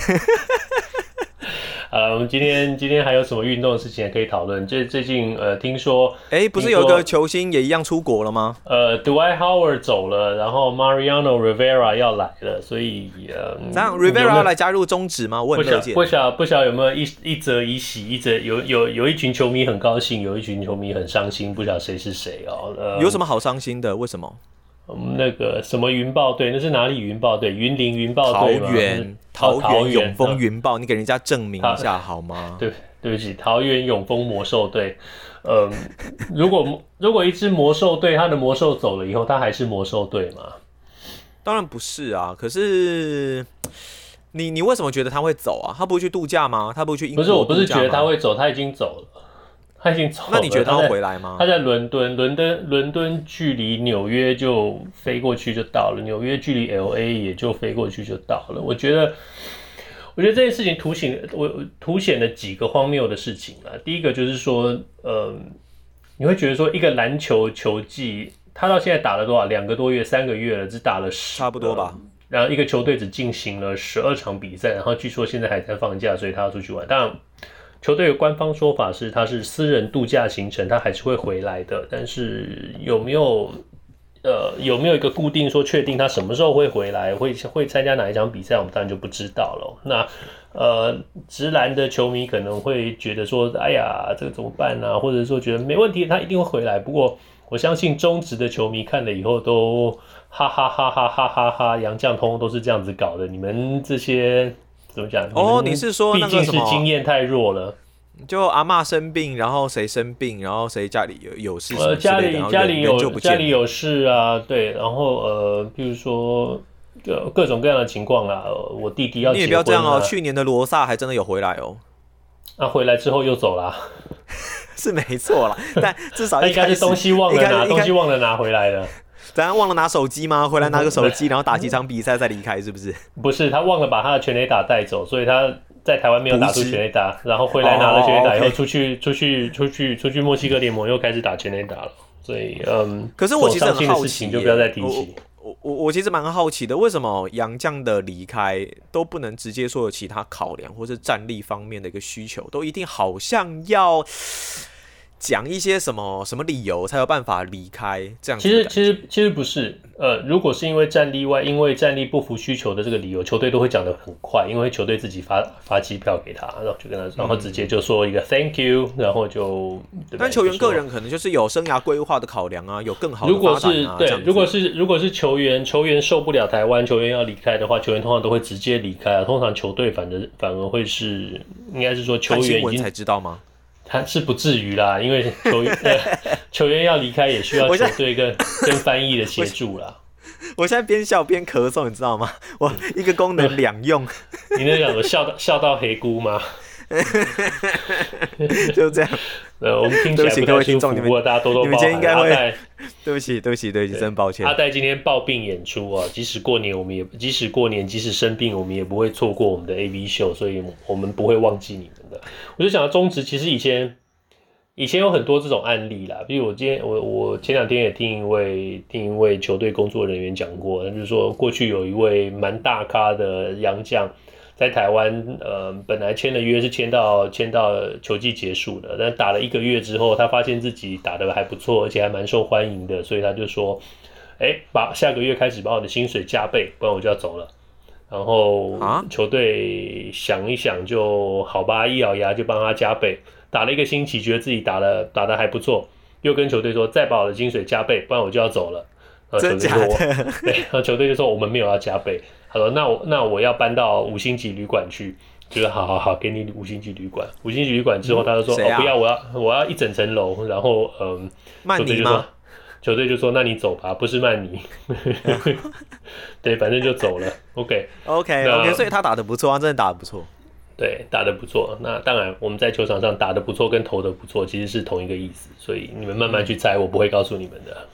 Speaker 1: 呃，我们今天今天还有什么运动的事情可以讨论？最最近呃，听说
Speaker 2: 哎，不是有个球星也一样出国了吗？
Speaker 1: 呃，Dwight Howard 走了，然后 Mariano Rivera 要来了，所以呃，
Speaker 2: 这样 Rivera 要来加入中止吗？我很了解。
Speaker 1: 不晓不晓有没有一一则一喜，一则有有有一群球迷很高兴，有一群球迷很伤心，不晓得谁是谁哦。呃，
Speaker 2: 有什么好伤心的？为什么？
Speaker 1: 我们那个什么云豹队，那是哪里云豹队？云林云豹队吗？
Speaker 2: 桃园，桃园永丰云豹，你给人家证明一下好吗？
Speaker 1: 对，对不起，桃园永丰魔兽队。嗯，如果如果一支魔兽队，他的魔兽走了以后，他还是魔兽队吗？
Speaker 2: 当然不是啊。可是你你为什么觉得他会走啊？他不会去度假吗？他不会去英国？
Speaker 1: 不是，我不是觉得他会走，他已经走了，他已经走了。
Speaker 2: 那你觉得他会回来吗？
Speaker 1: 他在伦敦，伦敦伦敦距离纽约就飞过去就到了，纽约距离 LA 也就飞过去就到了。我觉得。我觉得这件事情凸显我凸显了几个荒谬的事情啊。第一个就是说，呃，你会觉得说一个篮球球季，他到现在打了多少？两个多月、三个月了，只打了十，
Speaker 2: 差不多吧。
Speaker 1: 然后一个球队只进行了十二场比赛，然后据说现在还在放假，所以他要出去玩。当然，球队的官方说法是他是私人度假行程，他还是会回来的。但是有没有？呃，有没有一个固定说确定他什么时候会回来，会会参加哪一场比赛？我们当然就不知道了。那呃，直男的球迷可能会觉得说，哎呀，这个怎么办呢、啊？或者说觉得没问题，他一定会回来。不过我相信中职的球迷看了以后都哈哈哈哈哈哈哈，杨绛通通都是这样子搞的。你们这些怎么讲？
Speaker 2: 哦，你是说毕
Speaker 1: 竟是经验太弱了。
Speaker 2: 就阿嬷生病，然后谁生病，然后谁家里有有事，
Speaker 1: 呃，家里家里有家里有事啊，对，然后呃，比如说各各种各样的情况啦，我弟弟要
Speaker 2: 你也不要这样哦，去年的罗萨还真的有回来哦，
Speaker 1: 那、啊、回来之后又走了，
Speaker 2: 是没错啦，但至少
Speaker 1: 应该是东西忘了拿，东西忘了拿回来了，
Speaker 2: 咱忘了拿手机吗？回来拿个手机，然后打几场比赛再离开，是不是？
Speaker 1: 不是，他忘了把他的全垒打带走，所以他。在台湾没有打出全垒打，然后回来拿了全垒打，以后出去出去出去出去墨西哥联盟又开始打全垒打了，所以嗯，
Speaker 2: 可是我其实很好奇，
Speaker 1: 就不要再提起。
Speaker 2: 我我我其实蛮好奇的，为什么杨绛的离开都不能直接说有其他考量，或是战力方面的一个需求，都一定好像要。讲一些什么什么理由才有办法离开？这样子。
Speaker 1: 其实其实其实不是，呃，如果是因为战力外，因为战力不符需求的这个理由，球队都会讲得很快，因为球队自己发发机票给他，然后就跟他，然后直接就说一个 thank you，然后就。
Speaker 2: 但球员个人可能就是有生涯规划的考量啊，有更好的。
Speaker 1: 如果是对，如果是如果是球员球员受不了台湾，球员要离开的话，球员通常都会直接离开啊。通常球队反正反而会是，应该是说球员已经
Speaker 2: 才知道吗？
Speaker 1: 他是不至于啦，因为球员、呃、球员要离开也需要球队跟 跟翻译的协助啦。
Speaker 2: 我现在边笑边咳嗽，你知道吗？我一个功能两用。
Speaker 1: 你那两个笑到笑到黑姑吗？
Speaker 2: 就这样。
Speaker 1: 呃，我们听起来不太舒服，不过大家多多包涵。你们今天应该会，
Speaker 2: 对不起，对不起，对不起，真抱歉。
Speaker 1: 阿戴今天抱病演出啊，即使过年我们也，即使过年，即使生病，我们也不会错过我们的 AV 秀，所以我们不会忘记你们的。我就想到中职，其实以前以前有很多这种案例啦，比如我今天我我前两天也听一位听一位球队工作人员讲过，就是说过去有一位蛮大咖的洋将。在台湾，呃，本来签的约是签到签到球季结束的，但打了一个月之后，他发现自己打得还不错，而且还蛮受欢迎的，所以他就说：“哎、把下个月开始把我的薪水加倍，不然我就要走了。”然后球队想一想，就好吧，一咬牙就帮他加倍。打了一个星期，觉得自己打的打的还不错，又跟球队说：“再把我的薪水加倍，不然我就要走了。”然后球队说：“ 对。”然后球队就说：“我们没有要加倍。”他说：“那我那我要搬到五星级旅馆去，就是好好好，给你五星级旅馆。五星级旅馆之后，他就说：嗯、哦，不要，我要我要一整层楼。然后，嗯，球队就说，球队就说，那你走吧，不是曼尼。对，反正就走了。OK，OK，OK，、okay, okay,
Speaker 2: 所以他打的不错啊，真的打的不错。
Speaker 1: 对，打的不错。那当然，我们在球场上打的不错，跟投的不错，其实是同一个意思。所以你们慢慢去猜，我不会告诉你们的。”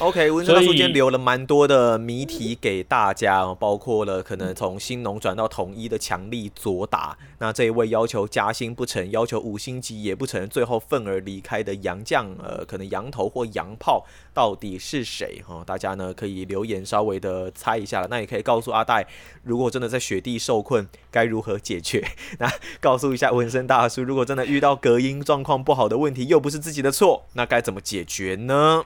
Speaker 2: OK，文森大叔今天留了蛮多的谜题给大家，包括了可能从新农转到统一的强力左打，那这一位要求加薪不成，要求五星级也不成，最后愤而离开的洋将，呃，可能洋头或洋炮到底是谁？哈，大家呢可以留言稍微的猜一下了。那也可以告诉阿戴，如果真的在雪地受困，该如何解决？那告诉一下纹身大叔，如果真的遇到隔音状况不好的问题，又不是自己的错，那该怎么解决呢？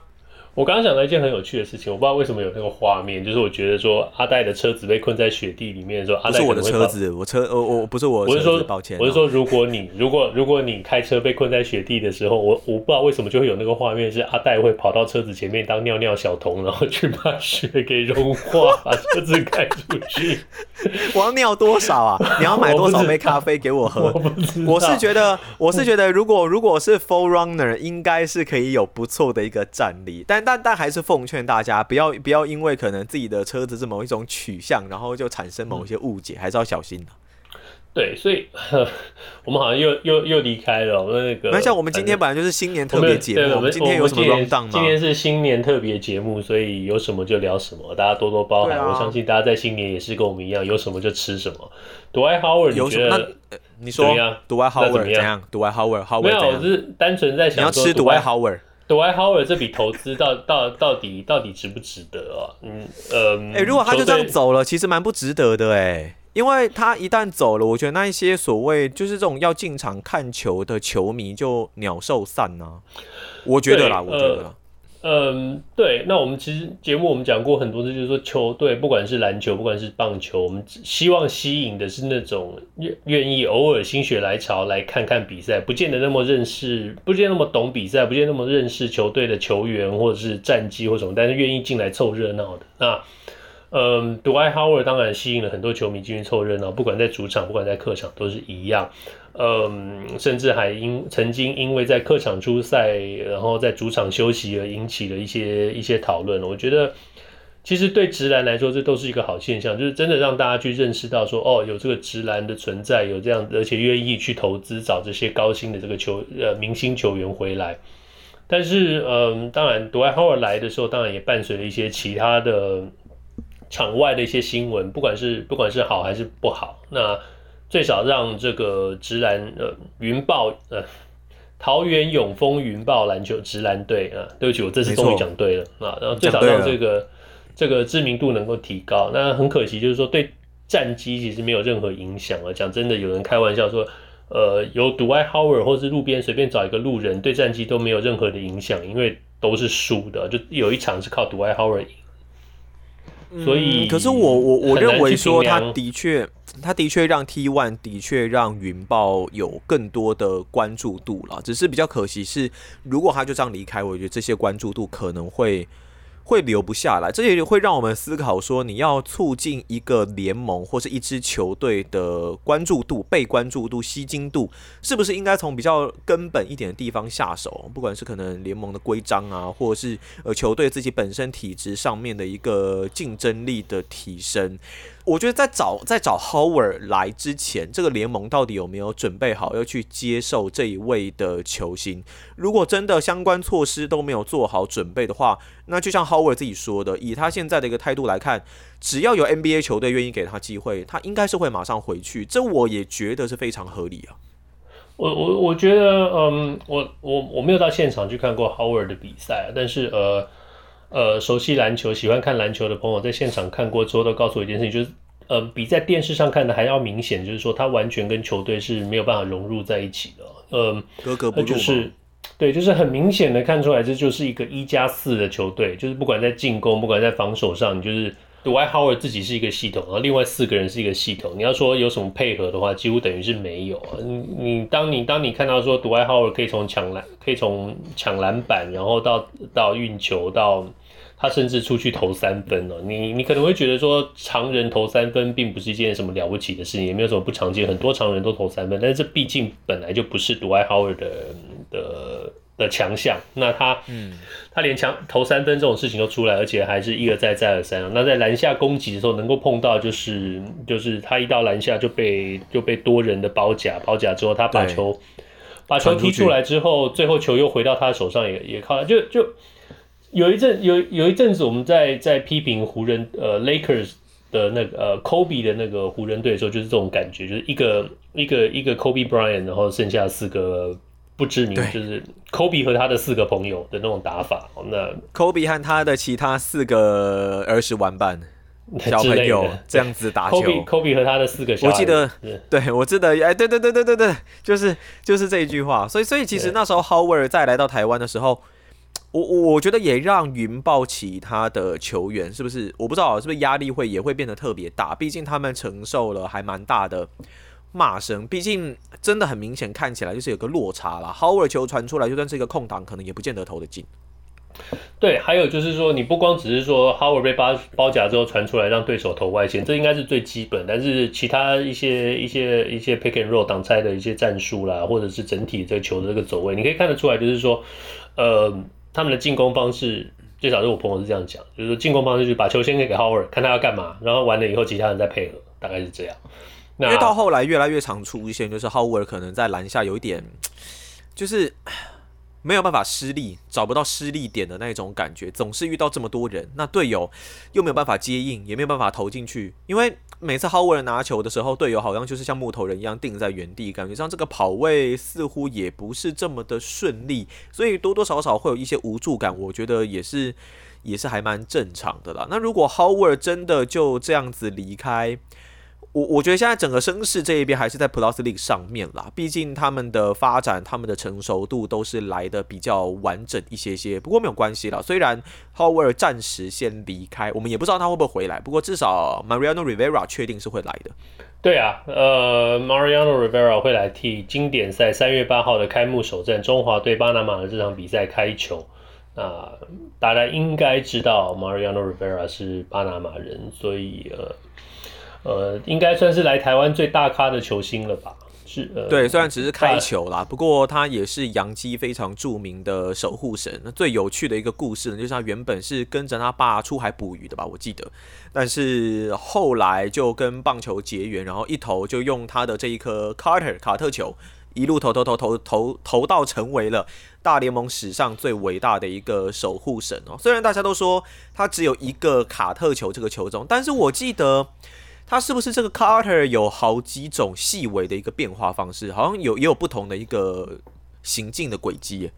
Speaker 1: 我刚刚想到一件很有趣的事情，我不知道为什么有那个画面，就是我觉得说阿戴的车子被困在雪地里面的时候，阿戴
Speaker 2: 我的车子，我车我我不是我
Speaker 1: 我是说
Speaker 2: 抱歉，
Speaker 1: 我是说如果你如果如果你开车被困在雪地的时候，我我不知道为什么就会有那个画面，是阿戴会跑到车子前面当尿尿小童，然后去把雪给融化，把车子开出去。
Speaker 2: 我要尿多少啊？你要买多少杯咖啡给我喝？
Speaker 1: 我。
Speaker 2: 我是觉得，我是觉得，如果如果是 4Runner，应该是可以有不错的一个战力，但但但还是奉劝大家不要不要因为可能自己的车子是某一种取向，然后就产生某一些误解，嗯、还是要小心的。
Speaker 1: 对，所以 我们好像又又又离开了那个。那
Speaker 2: 像我们今天本来就是新年特别节目，我们今天有什么 rundown 吗？
Speaker 1: 今天是新年特别节目，所以有什么就聊什么，大家多多包涵。啊、我相信大家在新年也是跟我们一样，有什么就吃什么。Dwight Howard，你觉得？
Speaker 2: 你说怎么样？Dwight Howard 怎么样？Dwight Howard，没有，
Speaker 1: 我是单纯在想，
Speaker 2: 你要吃 Dwight Howard。
Speaker 1: Dwight Howard 这笔投资到到到底到底值不值得啊？嗯呃，哎、欸，
Speaker 2: 如果他就这样走了，其实蛮不值得的哎，因为他一旦走了，我觉得那一些所谓就是这种要进场看球的球迷就鸟兽散啊，我觉得啦，我觉得啦。
Speaker 1: 嗯，对，那我们其实节目我们讲过很多次，就是说球队不管是篮球，不管是棒球，我们希望吸引的是那种愿愿意偶尔心血来潮来看看比赛，不见得那么认识，不见得那么懂比赛，不见得那么认识球队的球员或者是战绩或什么，但是愿意进来凑热闹的。那嗯，Dwight Howard 当然吸引了很多球迷进去凑热闹，不管在主场，不管在客场都是一样。嗯，甚至还因曾经因为在客场出赛，然后在主场休息而引起了一些一些讨论。我觉得，其实对直男来说，这都是一个好现象，就是真的让大家去认识到说，哦，有这个直男的存在，有这样，而且愿意去投资找这些高薪的这个球呃明星球员回来。但是，嗯，当然杜兰特来的时候，当然也伴随了一些其他的场外的一些新闻，不管是不管是好还是不好，那。最少让这个直篮呃云豹呃桃园永丰云豹篮球直篮队啊，对不起，我这次终于讲对了啊，然后最少让这个这个知名度能够提高。那很可惜，就是说对战绩其实没有任何影响啊。讲真的，有人开玩笑说，呃，有 Dwight Howard 或是路边随便找一个路人，对战绩都没有任何的影响，因为都是输的。就有一场是靠 Dwight Howard 赢。所以，
Speaker 2: 嗯、可是我我我认为说，他的确，他的确让 T One 的确让云豹有更多的关注度了。只是比较可惜是，如果他就这样离开，我觉得这些关注度可能会。会留不下来，这也会让我们思考说，你要促进一个联盟或是一支球队的关注度、被关注度、吸睛度，是不是应该从比较根本一点的地方下手？不管是可能联盟的规章啊，或者是呃球队自己本身体质上面的一个竞争力的提升。我觉得在找在找 Howard 来之前，这个联盟到底有没有准备好要去接受这一位的球星？如果真的相关措施都没有做好准备的话，那就像 Howard 自己说的，以他现在的一个态度来看，只要有 NBA 球队愿意给他机会，他应该是会马上回去。这我也觉得是非常合理啊。
Speaker 1: 我我我觉得，嗯，我我我没有到现场去看过 Howard 的比赛，但是呃。呃，熟悉篮球、喜欢看篮球的朋友，在现场看过之后，都告诉我一件事情，就是，呃，比在电视上看的还要明显，就是说他完全跟球队是没有办法融入在一起的。呃，
Speaker 2: 格格不入。
Speaker 1: 就是，对，就是很明显的看出来，这就是一个一加四的球队，就是不管在进攻，不管在防守上，你就是。Dwight Howard 自己是一个系统，然后另外四个人是一个系统。你要说有什么配合的话，几乎等于是没有啊。你你当你当你看到说 Dwight Howard 可以从抢篮，可以从抢篮板，然后到到运球，到他甚至出去投三分了。你你可能会觉得说常人投三分并不是一件什么了不起的事情，也没有什么不常见，很多常人都投三分，但是这毕竟本来就不是 Dwight Howard 的的。的强项，那他，嗯，他连强投三分这种事情都出来，而且还是一而再再而三。那在篮下攻击的时候，能够碰到就是就是他一到篮下就被就被多人的包夹，包夹之后他把球把球踢出来之后，最后球又回到他的手上也，也也靠他。就就有一阵有有一阵子我们在在批评湖人呃 Lakers 的那个呃 Kobe 的那个湖人队的时候，就是这种感觉，就是一个一个一个 Kobe Bryant，然后剩下四个。不知名，就是 Kobe 和他的四个朋友的那种打法。那
Speaker 2: Kobe 和他的其他四个儿时玩伴 小朋友这样子打球。
Speaker 1: Kobe 和他的四个小，
Speaker 2: 我记得，对，我记得，哎，对对对对对对，就是就是这一句话。所以所以其实那时候 Howard 再来到台湾的时候，我我觉得也让云豹其他的球员是不是？我不知道是不是压力会也会变得特别大，毕竟他们承受了还蛮大的骂声，毕竟真的很明显看起来就是有个落差啦。Howard 球传出来，就算是一个空档，可能也不见得投得进。
Speaker 1: 对，还有就是说，你不光只是说 Howard 被包包夹之后传出来让对手投外线，这应该是最基本。但是其他一些一些一些 pick and roll 挡拆的一些战术啦，或者是整体这个球的这个走位，你可以看得出来，就是说，呃，他们的进攻方式，最少是我朋友是这样讲，就是说进攻方式就是把球先给给 Howard，看他要干嘛，然后完了以后其他人再配合，大概是这样。
Speaker 2: 因为到后来越来越常出现，就是 Howard 可能在篮下有一点，就是。没有办法施力，找不到施力点的那种感觉，总是遇到这么多人，那队友又没有办法接应，也没有办法投进去。因为每次 Howard 拿球的时候，队友好像就是像木头人一样定在原地，感觉上这个跑位似乎也不是这么的顺利，所以多多少少会有一些无助感。我觉得也是，也是还蛮正常的啦。那如果 Howard 真的就这样子离开，我我觉得现在整个声势这一边还是在 Plus League 上面啦，毕竟他们的发展、他们的成熟度都是来的比较完整一些些。不过没有关系啦，虽然 Howard 暂时先离开，我们也不知道他会不会回来。不过至少 Mariano Rivera 确定是会来的。
Speaker 1: 对啊，呃，Mariano Rivera 会来替经典赛三月八号的开幕首战中华对巴拿马的这场比赛开球。那大家应该知道 Mariano Rivera 是巴拿马人，所以呃。呃，应该算是来台湾最大咖的球星了吧？是，呃，
Speaker 2: 对，虽然只是开球啦，不过他也是洋基非常著名的守护神。那最有趣的一个故事呢，就是他原本是跟着他爸出海捕鱼的吧，我记得，但是后来就跟棒球结缘，然后一投就用他的这一颗 Carter 卡特球，一路投投投投投投到成为了大联盟史上最伟大的一个守护神哦。虽然大家都说他只有一个卡特球这个球种，但是我记得。他是不是这个 Carter 有好几种细微的一个变化方式？好像有也有不同的一个行进的轨迹。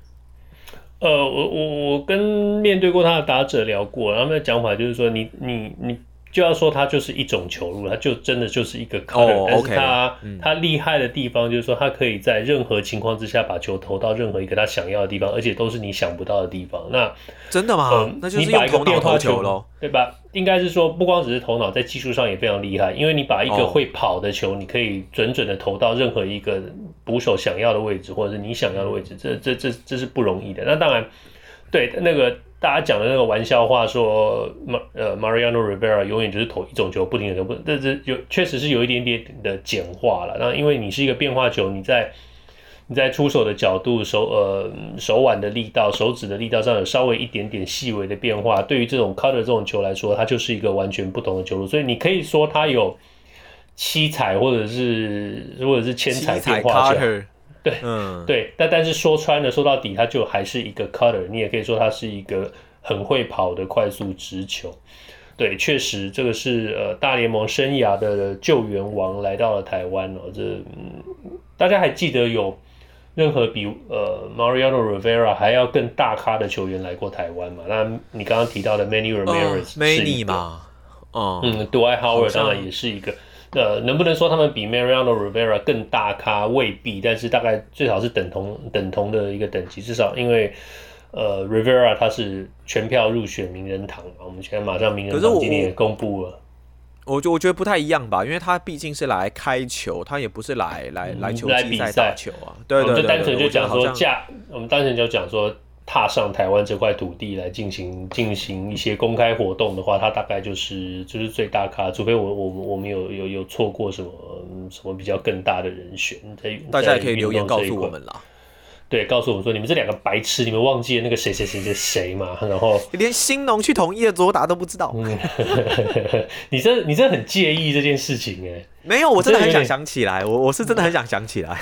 Speaker 1: 呃，我我我跟面对过他的打者聊过，他们的讲法就是说你，你你你。就要说它就是一种球路，它就真的就是一个 cutter，、oh. 但是它、嗯、它厉害的地方就是说，它可以在任何情况之下把球投到任何一个他想要的地方，而且都是你想不到的地方。那
Speaker 2: 真的吗？嗯、那就是你把一个变化球喽，
Speaker 1: 对吧？应该是说不光只是头脑，在技术上也非常厉害，因为你把一个会跑的球，你可以准准的投到任何一个捕手想要的位置，或者是你想要的位置，这这这这是不容易的。那当然，对那个。大家讲的那个玩笑话说，马呃 Mariano Rivera 永远就是投一种球，不停的投，不，这这有确实是有一点点的简化了。那因为你是一个变化球，你在你在出手的角度、手呃手腕的力道、手指的力道上有稍微一点点细微的变化，对于这种 cutter 这种球来说，它就是一个完全不同的球路。所以你可以说它有七彩或者是或者是千彩变化球。对，嗯，对，但但是说穿了，说到底，他就还是一个 cutter，你也可以说他是一个很会跑的快速直球。对，确实这个是呃大联盟生涯的救援王来到了台湾哦。这嗯，大家还记得有任何比呃 Mariano Rivera 还要更大咖的球员来过台湾吗？那你刚刚提到的 Manny Ramirez，呃，Manny
Speaker 2: 嘛，哦，
Speaker 1: 嗯，Dwight Howard 当然也是一个。呃，能不能说他们比 Mariano Rivera 更大咖？未必，但是大概最少是等同等同的一个等级。至少因为呃，Rivera 他是全票入选名人堂嘛，我们现在马上名人堂今天也公布了。
Speaker 2: 我觉我觉得不太一样吧，因为他毕竟是来开球，他也不是来来来球季赛打球啊。对对对，对，
Speaker 1: 我们就单纯就讲说价，我们单纯就讲说。踏上台湾这块土地来进行进行一些公开活动的话，他大概就是就是最大咖，除非我我我们有有有错过什么什么比较更大的人选，在
Speaker 2: 大家也可以留言告诉我们啦。
Speaker 1: 对，告诉我们说你们这两个白痴，你们忘记了那个谁谁谁谁谁嘛？然后
Speaker 2: 连兴农去同意的左打都不知道。
Speaker 1: 你这你这很介意这件事情哎？
Speaker 2: 没有，我真的很想想起来，我我是真的很想想起来，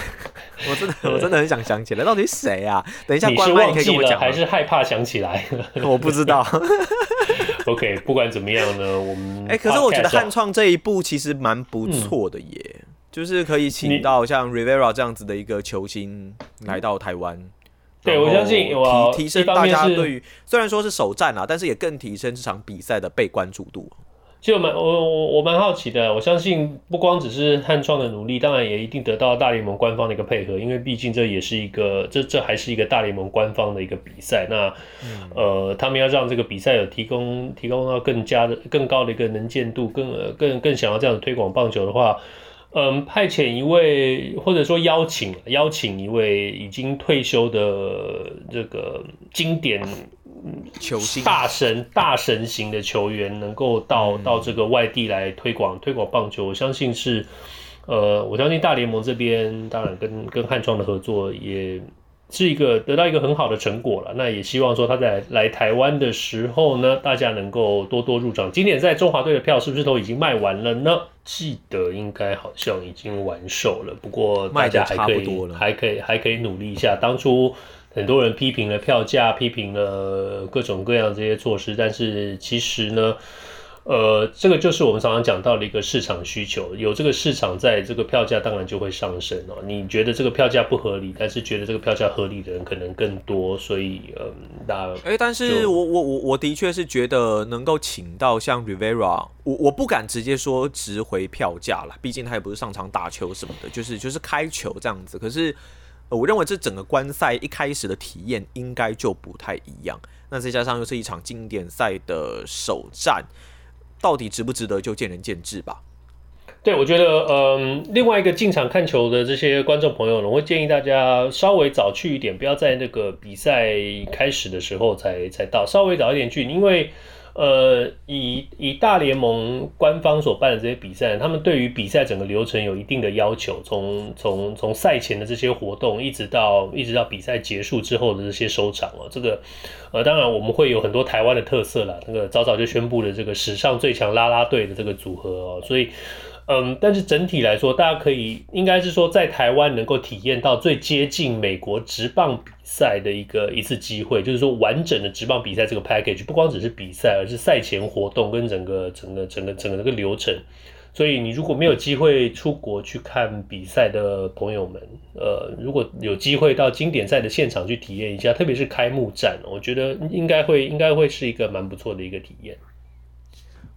Speaker 2: 我真的我真的很想想起来，到底谁啊？等一下，关麦你可以跟我讲，
Speaker 1: 还是害怕想起来？
Speaker 2: 我不知道。
Speaker 1: OK，不管怎么样呢，我们
Speaker 2: 哎、欸，可是我觉得汉创这一步其实蛮不错的耶。嗯就是可以请到像 Rivera 这样子的一个球星来到台湾，
Speaker 1: 对，我相信
Speaker 2: 提提升大家对于虽然说是首战啊，但是也更提升这场比赛的被关注度。
Speaker 1: 其实我蛮我我我蛮好奇的，我相信不光只是汉创的努力，当然也一定得到大联盟官方的一个配合，因为毕竟这也是一个这这还是一个大联盟官方的一个比赛。那、嗯、呃，他们要让这个比赛有提供提供到更加的更高的一个能见度，更呃更更想要这样推广棒球的话。嗯，派遣一位，或者说邀请邀请一位已经退休的这个经典球星大神 大神型的球员，能够到到这个外地来推广推广棒球，我相信是，呃，我相信大联盟这边当然跟跟汉创的合作也。是一个得到一个很好的成果了，那也希望说他在来台湾的时候呢，大家能够多多入场。今年在中华队的票是不是都已经卖完了呢？记得应该好像已经完售了，不过大家还可以还可以还可以努力一下。当初很多人批评了票价，批评了各种各样这些措施，但是其实呢。呃，这个就是我们常常讲到的一个市场需求，有这个市场在，这个票价当然就会上升哦。你觉得这个票价不合理，但是觉得这个票价合理的人可能更多，所以嗯，大家哎，
Speaker 2: 但是我我我我的确是觉得能够请到像 Rivera，我我不敢直接说值回票价了，毕竟他也不是上场打球什么的，就是就是开球这样子。可是，呃，我认为这整个观赛一开始的体验应该就不太一样。那再加上又是一场经典赛的首战。到底值不值得，就见仁见智吧。
Speaker 1: 对，我觉得，嗯，另外一个进场看球的这些观众朋友呢，我会建议大家稍微早去一点，不要在那个比赛开始的时候才才到，稍微早一点去，因为。呃，以以大联盟官方所办的这些比赛，他们对于比赛整个流程有一定的要求，从从从赛前的这些活动，一直到一直到比赛结束之后的这些收场哦，这个呃，当然我们会有很多台湾的特色啦，那个早早就宣布了这个史上最强啦啦队的这个组合哦，所以。嗯，但是整体来说，大家可以应该是说，在台湾能够体验到最接近美国职棒比赛的一个一次机会，就是说完整的职棒比赛这个 package，不光只是比赛，而是赛前活动跟整个整个整个整个这个流程。所以你如果没有机会出国去看比赛的朋友们，呃，如果有机会到经典赛的现场去体验一下，特别是开幕战，我觉得应该会应该会是一个蛮不错的一个体验。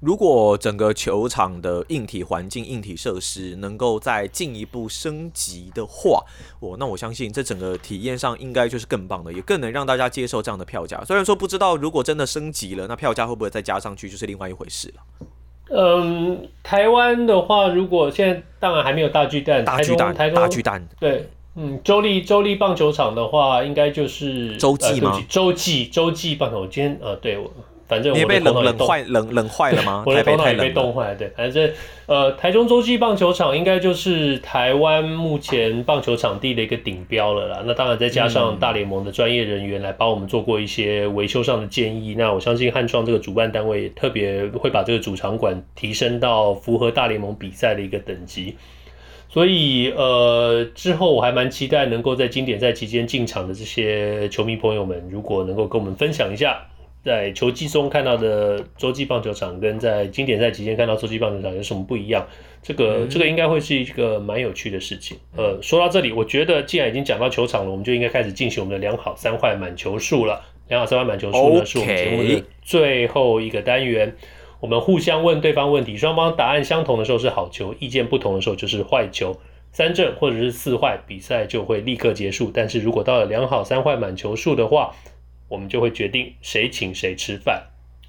Speaker 2: 如果整个球场的硬体环境、硬体设施能够再进一步升级的话，我那我相信这整个体验上应该就是更棒的，也更能让大家接受这样的票价。虽然说不知道如果真的升级了，那票价会不会再加上去，就是另外一回事了。
Speaker 1: 嗯，台湾的话，如果现在当然还没有大巨蛋，
Speaker 2: 大巨蛋，大巨蛋，
Speaker 1: 对，嗯，洲立洲立棒球场的话，应该就是
Speaker 2: 洲际吗？
Speaker 1: 洲际洲际棒球，我今天呃，对我。反正我
Speaker 2: 也被冷冷坏冷冷坏了吗？
Speaker 1: 我的头脑也被冻坏了。对，反正呃，台中洲际棒球场应该就是台湾目前棒球场地的一个顶标了啦。那当然再加上大联盟的专业人员来帮我们做过一些维修上的建议。那我相信汉创这个主办单位特别会把这个主场馆提升到符合大联盟比赛的一个等级。所以呃，之后我还蛮期待能够在经典赛期间进场的这些球迷朋友们，如果能够跟我们分享一下。在球季中看到的洲际棒球场，跟在经典赛期间看到洲际棒球场有什么不一样？这个、嗯、这个应该会是一个蛮有趣的事情。呃，说到这里，我觉得既然已经讲到球场了，我们就应该开始进行我们的两好三坏满球数了。两好三坏满球数呢，是我们节目的最后一个单元。我们互相问对方问题，双方答案相同的时候是好球，意见不同的时候就是坏球。三正或者是四坏，比赛就会立刻结束。但是如果到了两好三坏满球数的话，我们就会决定谁请谁吃饭，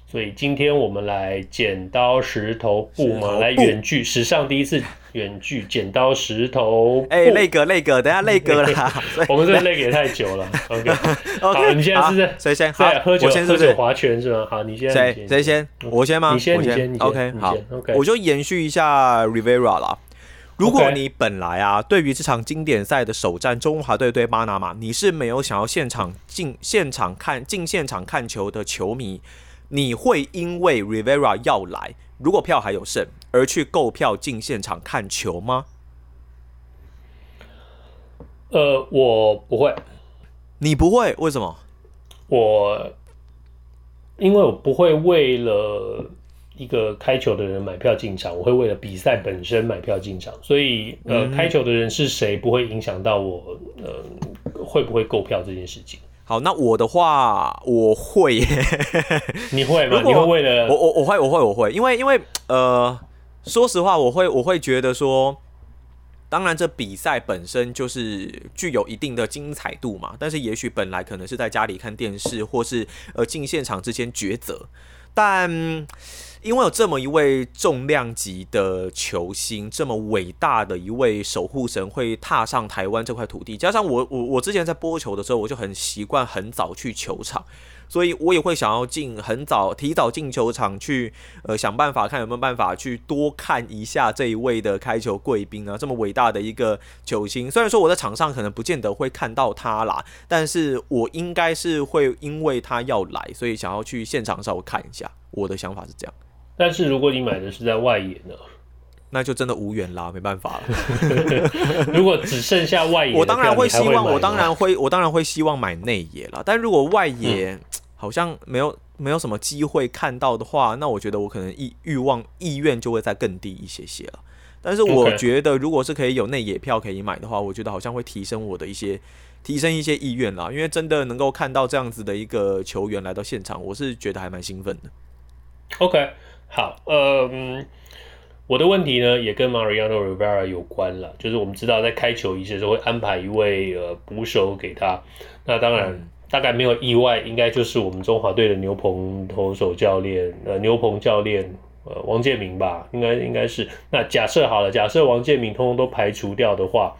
Speaker 1: 所以今天我们来剪刀石头布嘛，来远距史上第一次远距剪刀石头。哎，
Speaker 2: 那个那个，等下那个啦，
Speaker 1: 我们这个那个也太久了。OK，好，你现在是在
Speaker 2: 谁先？
Speaker 1: 在喝酒，喝酒划拳是吗？好，你先。
Speaker 2: 谁谁先？我先吗？
Speaker 1: 你先，你先。
Speaker 2: OK，好，OK，我就延续一下 Rivera 啦。如果你本来啊，对于这场经典赛的首战中华队对巴拿马，你是没有想要现场进现场看进现场看球的球迷，你会因为 Rivera 要来，如果票还有剩，而去购票进现场看球吗？
Speaker 1: 呃，我不会。
Speaker 2: 你不会？为什么？
Speaker 1: 我因为我不会为了。一个开球的人买票进场，我会为了比赛本身买票进场，所以呃，开球的人是谁不会影响到我呃会不会购票这件事情。
Speaker 2: 好，那我的话我会耶，
Speaker 1: 你会吗？你会为了
Speaker 2: 我我我会我会我会，因为因为呃，说实话，我会我会觉得说，当然这比赛本身就是具有一定的精彩度嘛，但是也许本来可能是在家里看电视，或是呃进现场之间抉择，但。因为有这么一位重量级的球星，这么伟大的一位守护神会踏上台湾这块土地，加上我我我之前在播球的时候，我就很习惯很早去球场，所以我也会想要进很早提早进球场去，呃，想办法看有没有办法去多看一下这一位的开球贵宾啊，这么伟大的一个球星。虽然说我在场上可能不见得会看到他啦，但是我应该是会因为他要来，所以想要去现场稍微看一下。我的想法是这样。
Speaker 1: 但是如果你买的是在外野呢，
Speaker 2: 那就真的无缘啦，没办法了。
Speaker 1: 如果只剩下外野，
Speaker 2: 我当然会希望，我当然会，我当然会希望买内野啦。但如果外野好像没有没有什么机会看到的话，那我觉得我可能意欲望意愿就会再更低一些些了。但是我觉得，如果是可以有内野票可以买的话，我觉得好像会提升我的一些提升一些意愿啦。因为真的能够看到这样子的一个球员来到现场，我是觉得还蛮兴奋的。
Speaker 1: OK。好，嗯，我的问题呢也跟 Mariano Rivera 有关了，就是我们知道在开球仪式的时候会安排一位呃捕手给他，那当然、嗯、大概没有意外，应该就是我们中华队的牛棚投手教练呃牛棚教练呃王建民吧，应该应该是。那假设好了，假设王建民通通都排除掉的话，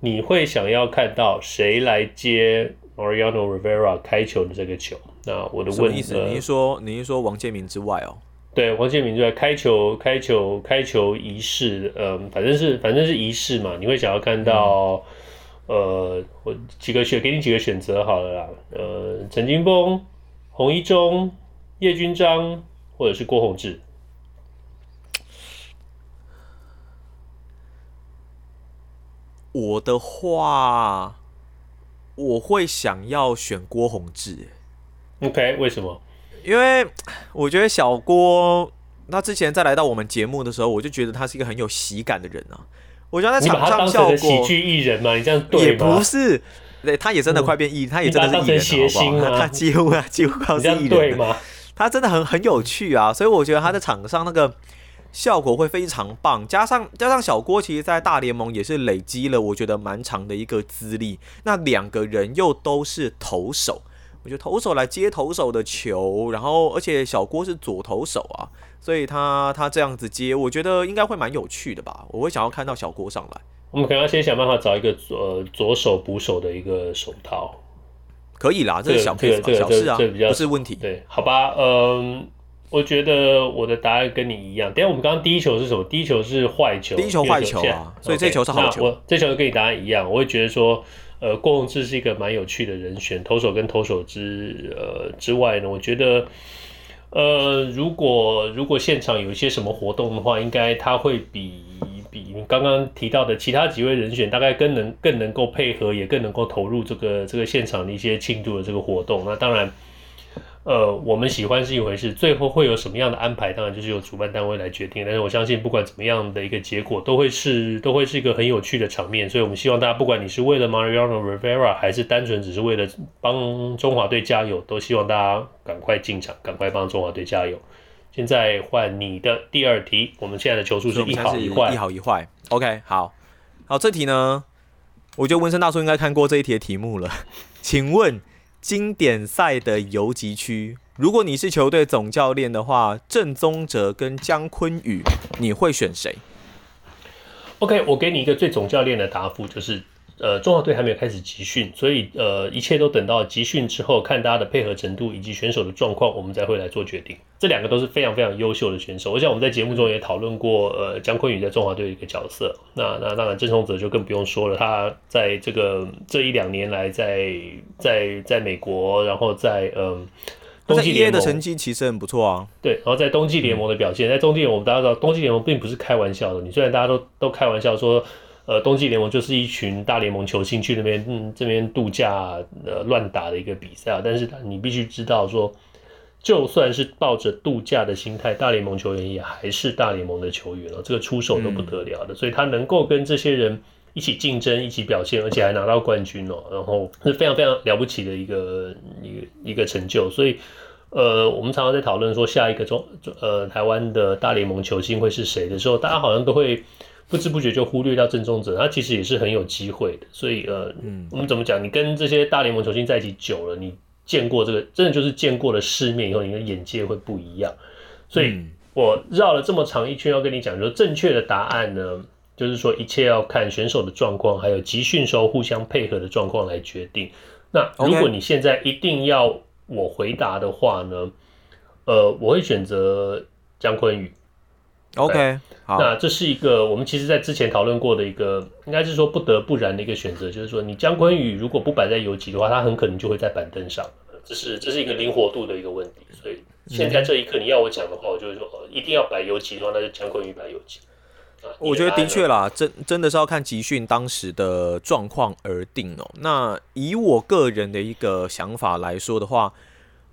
Speaker 1: 你会想要看到谁来接 Mariano Rivera 开球的这个球？那我的问题，
Speaker 2: 你是说你是说王建民之外哦？
Speaker 1: 对，黄建明就在开球、开球、开球仪式，嗯，反正是反正是仪式嘛。你会想要看到，嗯、呃，我几个选，给你几个选择好了啦。呃，陈金锋、洪一中、叶君章，或者是郭宏志。
Speaker 2: 我的话，我会想要选郭宏志。
Speaker 1: OK，为什么？
Speaker 2: 因为我觉得小郭，他之前在来到我们节目的时候，我就觉得他是一个很有喜感的人啊。我觉得在场上效果，
Speaker 1: 喜剧艺人嘛，你这样对
Speaker 2: 也不是，对，他也真的快变艺，他也真的是艺人，好不好？他几乎啊，几乎靠是艺人吗。他真的很很有趣啊，所以我觉得他在场上那个效果会非常棒。加上加上小郭，其实在大联盟也是累积了我觉得蛮长的一个资历。那两个人又都是投手。我觉得投手来接投手的球，然后而且小郭是左投手啊，所以他他这样子接，我觉得应该会蛮有趣的吧。我会想要看到小郭上来。
Speaker 1: 我们可能要先想办法找一个呃左手捕手的一个手套，
Speaker 2: 可以啦，这是小这个这个小事啊，这比较不是问题。
Speaker 1: 对，好吧，嗯，我觉得我的答案跟你一样。等下我们刚刚第一球是什么？第一球是坏球，
Speaker 2: 第一球坏球啊，所以这球是好球。
Speaker 1: Okay, 我这球跟你答案一样，我会觉得说。呃，郭泓志是一个蛮有趣的人选，投手跟投手之呃之外呢，我觉得，呃，如果如果现场有一些什么活动的话，应该他会比比刚刚提到的其他几位人选，大概更能更能够配合，也更能够投入这个这个现场的一些庆祝的这个活动。那当然。呃，我们喜欢是一回事，最后会有什么样的安排，当然就是由主办单位来决定。但是我相信，不管怎么样的一个结果，都会是都会是一个很有趣的场面。所以，我们希望大家，不管你是为了 Mariano Rivera，还是单纯只是为了帮中华队加油，都希望大家赶快进场，赶快帮中华队加油。现在换你的第二题，我们现在的球数是一好一坏，
Speaker 2: 一好一坏。OK，好，好，这题呢，我觉得温森大叔应该看过这一题的题目了，请问。经典赛的游击区，如果你是球队总教练的话，郑宗哲跟姜坤宇，你会选谁
Speaker 1: ？OK，我给你一个最总教练的答复，就是。呃，中华队还没有开始集训，所以呃，一切都等到集训之后，看大家的配合程度以及选手的状况，我们才会来做决定。这两个都是非常非常优秀的选手，我想我们在节目中也讨论过，呃，姜昆宇在中华队的一个角色。那那当然，郑崇哲就更不用说了，他在这个这一两年来在，在在在美国，然后在嗯，冬季联盟
Speaker 2: 的成绩其实很不错啊。
Speaker 1: 对，然后在冬季联盟的表现，在冬季联盟大家知道，冬季联盟并不是开玩笑的。你虽然大家都都开玩笑说。呃，冬季联盟就是一群大联盟球星去那边，嗯，这边度假，呃，乱打的一个比赛啊。但是你必须知道说，就算是抱着度假的心态，大联盟球员也还是大联盟的球员了，这个出手都不得了的。嗯、所以他能够跟这些人一起竞争、一起表现，而且还拿到冠军哦，然后是非常非常了不起的一个一个一个成就。所以，呃，我们常常在讨论说下一个中呃台湾的大联盟球星会是谁的时候，大家好像都会不知不觉就忽略掉郑宗者，他其实也是很有机会的。所以，呃，我们怎么讲？你跟这些大联盟球星在一起久了，你见过这个，真的就是见过了世面以后，你的眼界会不一样。所以。我绕了这么长一圈，要跟你讲，说正确的答案呢，就是说一切要看选手的状况，还有集训时候互相配合的状况来决定。那如果你现在一定要我回答的话呢，呃，我会选择江坤宇。
Speaker 2: OK，好，
Speaker 1: 那这是一个我们其实在之前讨论过的一个，应该是说不得不然的一个选择，就是说你姜昆宇如果不摆在游击的话，他很可能就会在板凳上。这是这是一个灵活度的一个问题，所以。现在这一刻，你要我讲的话，我就会说，一定要摆游击的话，那就姜昆宇摆游击。
Speaker 2: 我觉得的确啦，真真的是要看集训当时的状况而定哦。那以我个人的一个想法来说的话，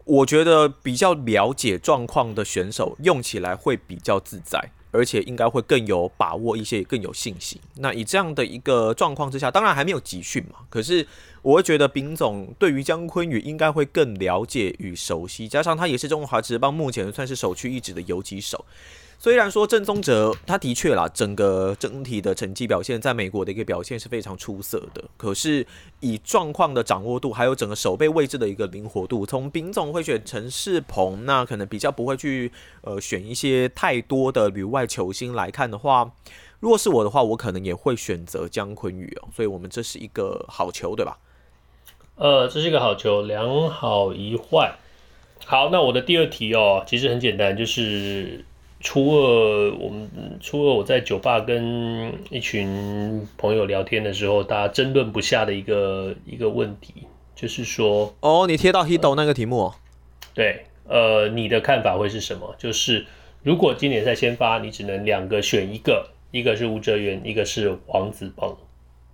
Speaker 2: 我觉得比较了解状况的选手用起来会比较自在。而且应该会更有把握一些，更有信心。那以这样的一个状况之下，当然还没有集训嘛。可是我会觉得丙总对于江坤宇应该会更了解与熟悉，加上他也是中华职棒目前算是首屈一指的游击手。虽然说郑宗哲他的确啦，整个整体的成绩表现在美国的一个表现是非常出色的，可是以状况的掌握度，还有整个守备位置的一个灵活度，从丙总会选陈世鹏，那可能比较不会去呃选一些太多的旅外球星来看的话，如果是我的话，我可能也会选择姜坤宇哦。所以我们这是一个好球，对吧？
Speaker 1: 呃，这是一个好球，两好一坏。好，那我的第二题哦，其实很简单，就是。初二，我们初二我在酒吧跟一群朋友聊天的时候，大家争论不下的一个一个问题，就是说，
Speaker 2: 哦，你贴到 Hito 那个题目，哦，
Speaker 1: 对，呃，你的看法会是什么？就是如果今年赛先发，你只能两个选一个，一个是吴哲源，一个是王子鹏，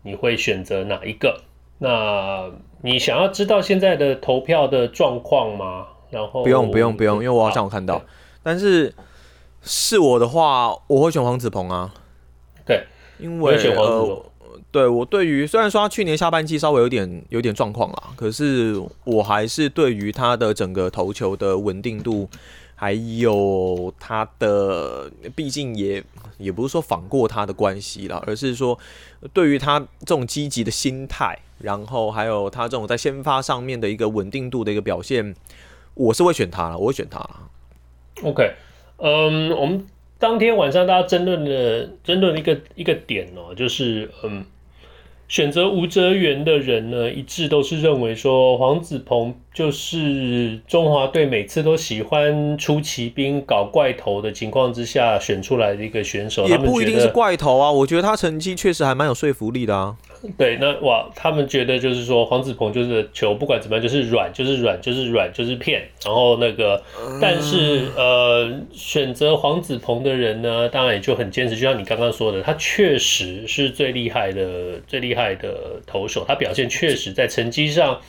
Speaker 1: 你会选择哪一个？那你想要知道现在的投票的状况吗？然后
Speaker 2: 不用不用不用，因为我好像有看到，但是。是我的话，我会选黄子鹏啊。
Speaker 1: 对，
Speaker 2: 因为呃，对我对于虽然说他去年下半季稍微有点有点状况啦，可是我还是对于他的整个投球的稳定度，还有他的，毕竟也也不是说仿过他的关系啦，而是说对于他这种积极的心态，然后还有他这种在先发上面的一个稳定度的一个表现，我是会选他了，我会选他了。
Speaker 1: OK。嗯，我们当天晚上大家争论的争论一个一个点哦，就是嗯。选择吴哲源的人呢，一致都是认为说黄子鹏就是中华队每次都喜欢出奇兵、搞怪头的情况之下选出来的一个选手。
Speaker 2: 也不一定是怪头啊，我觉得他成绩确实还蛮有说服力的啊。
Speaker 1: 对，那哇，他们觉得就是说黄子鹏就是球不管怎么样就是软，就是软，就是软，就是骗。然后那个，但是呃，选择黄子鹏的人呢，当然也就很坚持，就像你刚刚说的，他确实是最厉害的，最厉害。的投手，他表现确实在成绩上，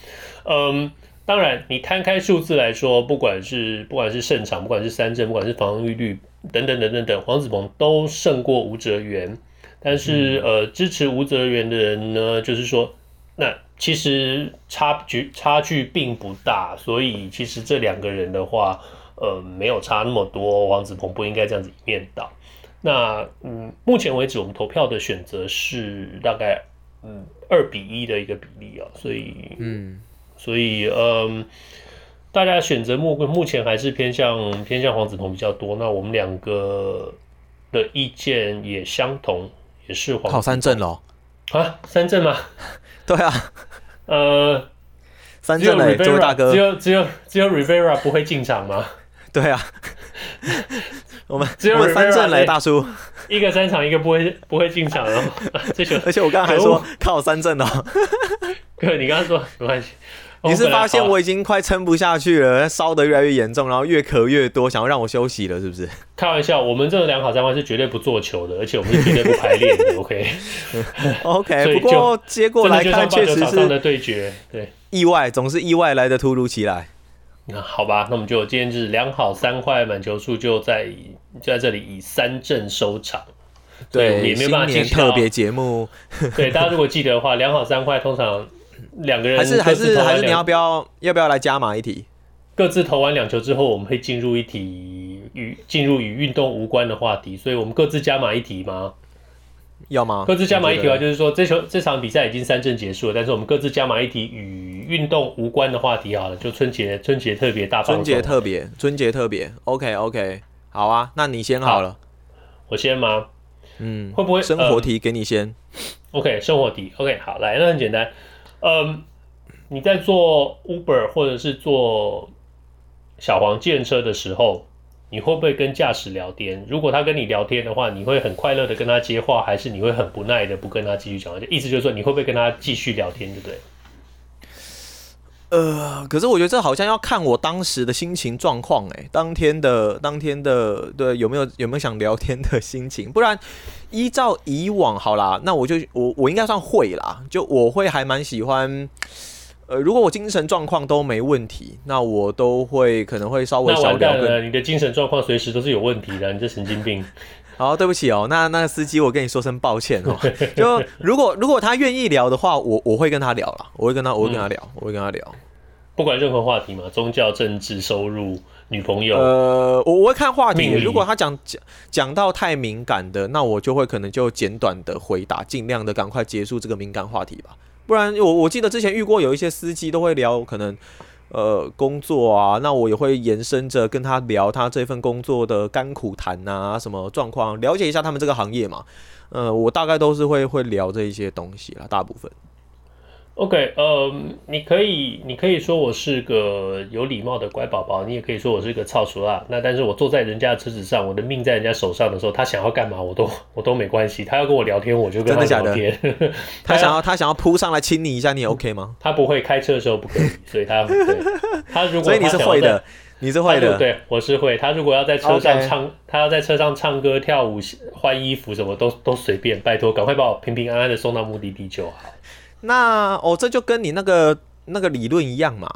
Speaker 1: 嗯，当然你摊开数字来说，不管是不管是胜场，不管是三振，不管是防御率等等等等等，黄子鹏都胜过吴哲源。但是呃，支持吴泽源的人呢，就是说，那其实差距差距并不大，所以其实这两个人的话，呃，没有差那么多。黄子鹏不应该这样子一面倒。那嗯，目前为止我们投票的选择是大概。嗯，二比一的一个比例啊，所以，嗯，所以，嗯，大家选择目目前还是偏向偏向黄子鹏比较多。那我们两个的意见也相同，也是黄。
Speaker 2: 靠三振喽？
Speaker 1: 啊，三振吗？
Speaker 2: 对啊，
Speaker 1: 呃，
Speaker 2: 三振嘞，这位大哥，
Speaker 1: 只有只有只有 Rivera 不会进场吗？
Speaker 2: 对啊，我们只有三振嘞，大叔。
Speaker 1: 一个三场，一个不会不会进场哦。这球，
Speaker 2: 而且我刚刚还说靠三阵哦。
Speaker 1: 对，你刚刚说没关系。
Speaker 2: 你是发现我已经快撑不下去了，烧得越来越严重，然后越咳越多，想要让我休息了，是不是？
Speaker 1: 开玩笑，我们这个两好三坏是绝对不做球的，而且我们是绝对不排练的。OK，OK。不过结果来看，确实是的对决，对，
Speaker 2: 意外总是意外来的突如其来。
Speaker 1: 那好吧，那我们就今天就是两好三坏满球数就在就在这里以三振收场。
Speaker 2: 对，
Speaker 1: 也没有办法
Speaker 2: 新年特别节目。
Speaker 1: 对，大家如果记得的话，两好三坏，通常两个人
Speaker 2: 还是还是还是你要不要要不要来加码一题？
Speaker 1: 各自投完两球之后，我们会进入一题与进入与运动无关的话题，所以我们各自加码一题吗？
Speaker 2: 要吗？
Speaker 1: 各自加码一题的话，就是说这球这场比赛已经三阵结束了，但是我们各自加码一题与运动无关的话题好了，就春节春节特别大，
Speaker 2: 春节特别春节特别，OK OK，好啊，那你先好了，好
Speaker 1: 我先吗？
Speaker 2: 嗯，
Speaker 1: 会不会
Speaker 2: 生活题给你先、
Speaker 1: 呃、？OK，生活题 OK，好，来，那很简单，嗯，你在做 Uber 或者是做小黄建车的时候。你会不会跟驾驶聊天？如果他跟你聊天的话，你会很快乐的跟他接话，还是你会很不耐的不跟他继续讲话？就意思就是说，你会不会跟他继续聊天，对不对？
Speaker 2: 呃，可是我觉得这好像要看我当时的心情状况，哎，当天的当天的对，有没有有没有想聊天的心情？不然依照以往，好啦，那我就我我应该算会啦，就我会还蛮喜欢。呃，如果我精神状况都没问题，那我都会可能会稍微小聊。
Speaker 1: 那你的精神状况随时都是有问题的，你这神经病。
Speaker 2: 好，对不起哦，那那个司机，我跟你说声抱歉哦。就如果如果他愿意聊的话，我我会跟他聊了，我会跟他我会跟他聊，嗯、我会跟他聊，
Speaker 1: 不管任何话题嘛，宗教、政治、收入、女朋友。
Speaker 2: 呃，我我会看话题，如果他讲讲讲到太敏感的，那我就会可能就简短的回答，尽量的赶快结束这个敏感话题吧。不然我我记得之前遇过有一些司机都会聊可能呃工作啊，那我也会延伸着跟他聊他这份工作的甘苦谈啊，什么状况，了解一下他们这个行业嘛。呃，我大概都是会会聊这一些东西啦，大部分。
Speaker 1: OK，呃，你可以，你可以说我是个有礼貌的乖宝宝，你也可以说我是个臭俗辣。那但是我坐在人家的车子上，我的命在人家手上的时候，他想要干嘛，我都 我都没关系。他要跟我聊天，我就跟他聊天。
Speaker 2: 真的假的？他想要他想要扑上来亲你一下，你也 OK 吗？
Speaker 1: 他不会开车的时候不可以，所以他对他如果他
Speaker 2: 所以你是会的，你是会的，
Speaker 1: 对，我是会。他如果要在车上唱.他要在车上唱歌、跳舞、换衣服，什么都都随便，拜托，赶快把我平平安安的送到目的地就好。
Speaker 2: 那哦，这就跟你那个那个理论一样嘛，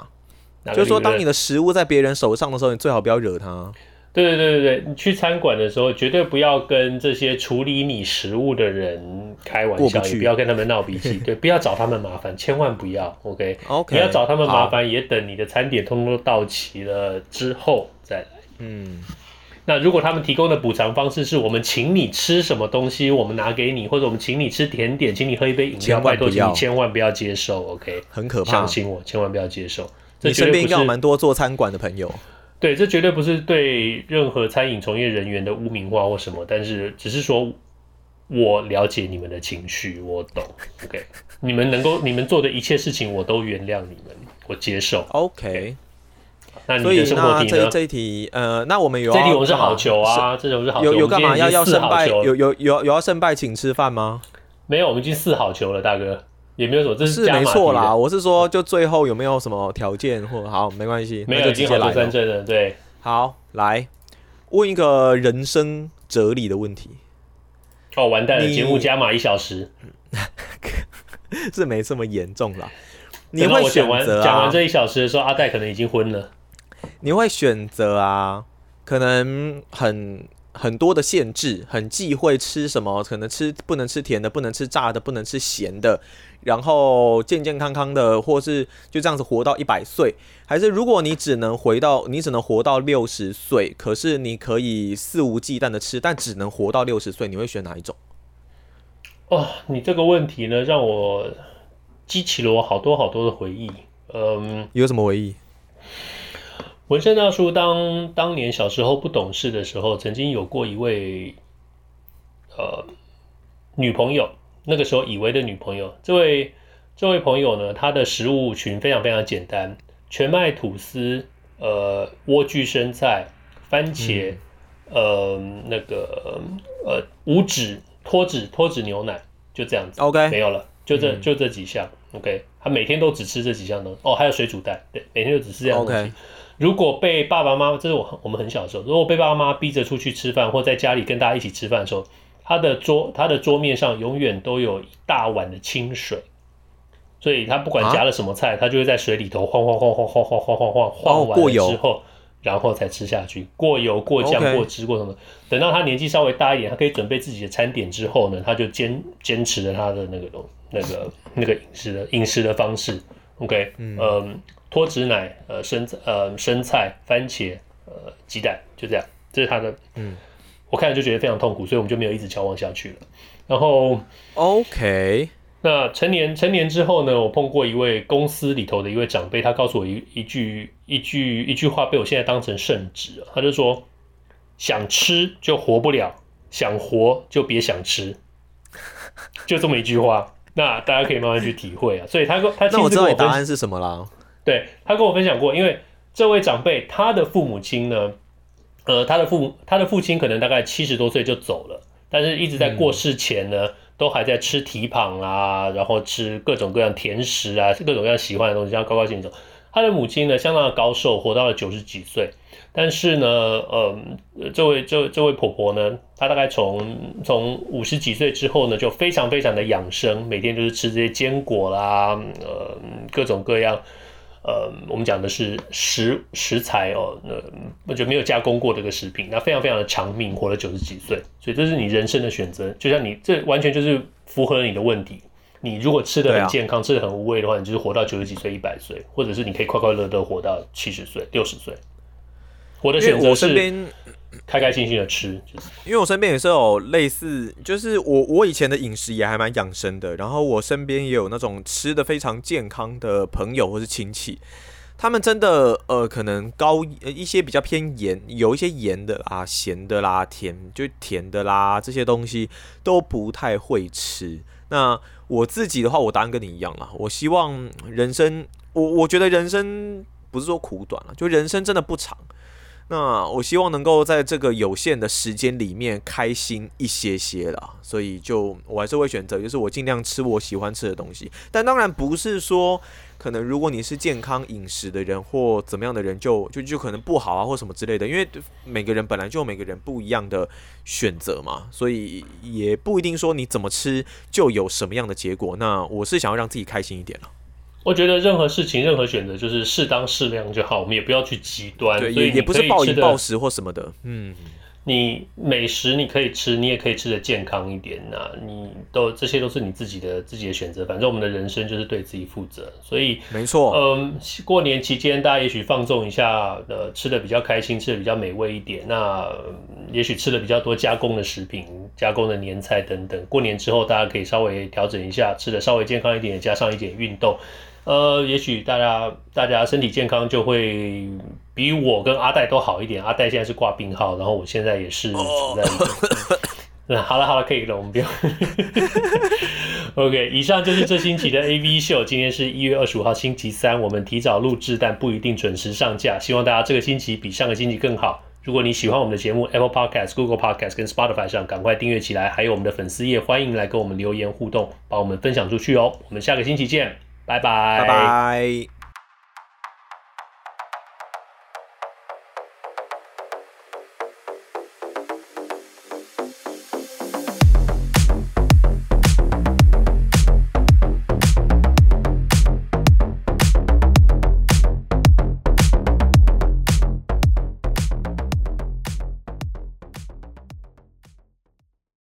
Speaker 2: 就是说，当你的食物在别人手上的时候，你最好不要惹他。
Speaker 1: 对对对对对，你去餐馆的时候，绝对不要跟这些处理你食物的人开玩笑，不也不要跟他们闹脾气，对，不要找他们麻烦，千万不要。
Speaker 2: OK，OK，
Speaker 1: 你要找他们麻烦，也等你的餐点通通都到齐了之后再来。嗯。那如果他们提供的补偿方式是我们请你吃什么东西，我们拿给你，或者我们请你吃甜点，请你喝一杯饮料，拜托，请你千万不要接受，OK？
Speaker 2: 很可怕，
Speaker 1: 相信我，千万不要接受。
Speaker 2: 你身边应该蛮多做餐馆的朋友。
Speaker 1: 对，这绝对不是对任何餐饮从业人员的污名化或什么，但是只是说我了解你们的情绪，我懂，OK？你们能够，你们做的一切事情，我都原谅你们，我接受
Speaker 2: ，OK？
Speaker 1: 那
Speaker 2: 所以那这这一题，呃，那我们有
Speaker 1: 这题我们是好球啊，这种是好球。
Speaker 2: 有有干嘛要要胜败？有有有有要胜败请吃饭吗？
Speaker 1: 没有，我们已经四好球了，大哥，也没有什么，这是
Speaker 2: 没错啦。我是说，就最后有没有什么条件或好没关系，
Speaker 1: 没有，已经好三振了。对，
Speaker 2: 好，来问一个人生哲理的问题。
Speaker 1: 哦，完蛋了，节目加码一小时，
Speaker 2: 是没这么严重啦。
Speaker 1: 你会选择讲完这一小时的时候，阿戴可能已经昏了。
Speaker 2: 你会选择啊，可能很很多的限制，很忌讳吃什么，可能吃不能吃甜的，不能吃炸的，不能吃咸的，然后健健康康的，或是就这样子活到一百岁，还是如果你只能回到，你只能活到六十岁，可是你可以肆无忌惮的吃，但只能活到六十岁，你会选哪一种？
Speaker 1: 哦，你这个问题呢，让我激起了我好多好多的回忆。嗯，
Speaker 2: 有什么回忆？
Speaker 1: 文生大叔当当年小时候不懂事的时候，曾经有过一位呃女朋友，那个时候以为的女朋友。这位这位朋友呢，她的食物群非常非常简单：全麦吐司、呃莴苣生菜、番茄、嗯、呃那个呃无脂脱脂脱脂牛奶，就这样子。
Speaker 2: OK，
Speaker 1: 没有了，就这就这几项。OK，她每天都只吃这几项东西。哦，还有水煮蛋，对，每天就只吃这样东西。Okay. 如果被爸爸妈妈，这是我我们很小的时候，如果被爸爸妈妈逼着出去吃饭，或在家里跟大家一起吃饭的时候，他的桌他的桌面上永远都有一大碗的清水，所以他不管夹了什么菜，他就会在水里头晃晃晃晃晃晃晃晃晃晃完了之后，然后才吃下去。过油、过
Speaker 2: 酱.
Speaker 1: 过汁、过什么？等到他年纪稍微大一点，他可以准备自己的餐点之后呢，他就坚坚持了他的那个东那个那个饮食的饮食的方式。OK，嗯，脱脂奶，呃，生呃生菜、番茄，呃，鸡蛋，就这样，这是他的。嗯，我看了就觉得非常痛苦，所以我们就没有一直交往下去了。然后
Speaker 2: ，OK。
Speaker 1: 那成年成年之后呢，我碰过一位公司里头的一位长辈，他告诉我一一句一句一句话，被我现在当成圣旨。他就说：想吃就活不了，想活就别想吃，就这么一句话。那大家可以慢慢去体会啊。所以他说他，
Speaker 2: 那我知道你答案是什么啦。
Speaker 1: 对，他跟我分享过，因为这位长辈他的父母亲呢，呃，他的父母他的父亲可能大概七十多岁就走了，但是一直在过世前呢。都还在吃蹄膀啊，然后吃各种各样甜食啊，各种各样喜欢的东西，这样高高兴兴。他的母亲呢，相当的高寿，活到了九十几岁。但是呢，呃，这位这这位婆婆呢，她大概从从五十几岁之后呢，就非常非常的养生，每天就是吃这些坚果啦，呃，各种各样。呃，我们讲的是食食材哦，那那就没有加工过这个食品，那非常非常的长命，活了九十几岁，所以这是你人生的选择。就像你这完全就是符合了你的问题。你如果吃的很健康，啊、吃的很无味的话，你就是活到九十几岁、一百岁，或者是你可以快快乐乐活到七十岁、六十岁。我的选择是。开开心心的吃，
Speaker 2: 因为我身边也是有类似，就是我我以前的饮食也还蛮养生的，然后我身边也有那种吃的非常健康的朋友或是亲戚，他们真的呃可能高一些比较偏盐，有一些盐的啦、咸的啦、甜就甜的啦这些东西都不太会吃。那我自己的话，我答案跟你一样啦，我希望人生，我我觉得人生不是说苦短了，就人生真的不长。那我希望能够在这个有限的时间里面开心一些些啦，所以就我还是会选择，就是我尽量吃我喜欢吃的东西。但当然不是说，可能如果你是健康饮食的人或怎么样的人就，就就就可能不好啊或什么之类的，因为每个人本来就有每个人不一样的选择嘛，所以也不一定说你怎么吃就有什么样的结果。那我是想要让自己开心一点了。
Speaker 1: 我觉得任何事情、任何选择就是适当适量就好，我们也不要去极端。
Speaker 2: 对，
Speaker 1: 所以
Speaker 2: 也不是暴饮暴食或什么的。嗯，
Speaker 1: 你美食你可以吃，你也可以吃的健康一点呐、啊。你都这些都是你自己的自己的选择。反正我们的人生就是对自己负责。所以
Speaker 2: 没错。
Speaker 1: 嗯，过年期间大家也许放纵一下，呃，吃的比较开心，吃的比较美味一点。那也许吃了比较多加工的食品、加工的年菜等等。过年之后大家可以稍微调整一下，吃的稍微健康一点，加上一点运动。呃，也许大家大家身体健康就会比我跟阿戴都好一点。阿戴现在是挂病号，然后我现在也是处在一个。嗯，好了好了，可以了，我们不要。OK，以上就是这星期的 AV 秀。今天是一月二十五号星期三，我们提早录制，但不一定准时上架。希望大家这个星期比上个星期更好。如果你喜欢我们的节目，Apple Podcast、Google Podcast 跟 Spotify 上赶快订阅起来。还有我们的粉丝页，欢迎来跟我们留言互动，把我们分享出去哦。我们下个星期见。
Speaker 2: 拜拜。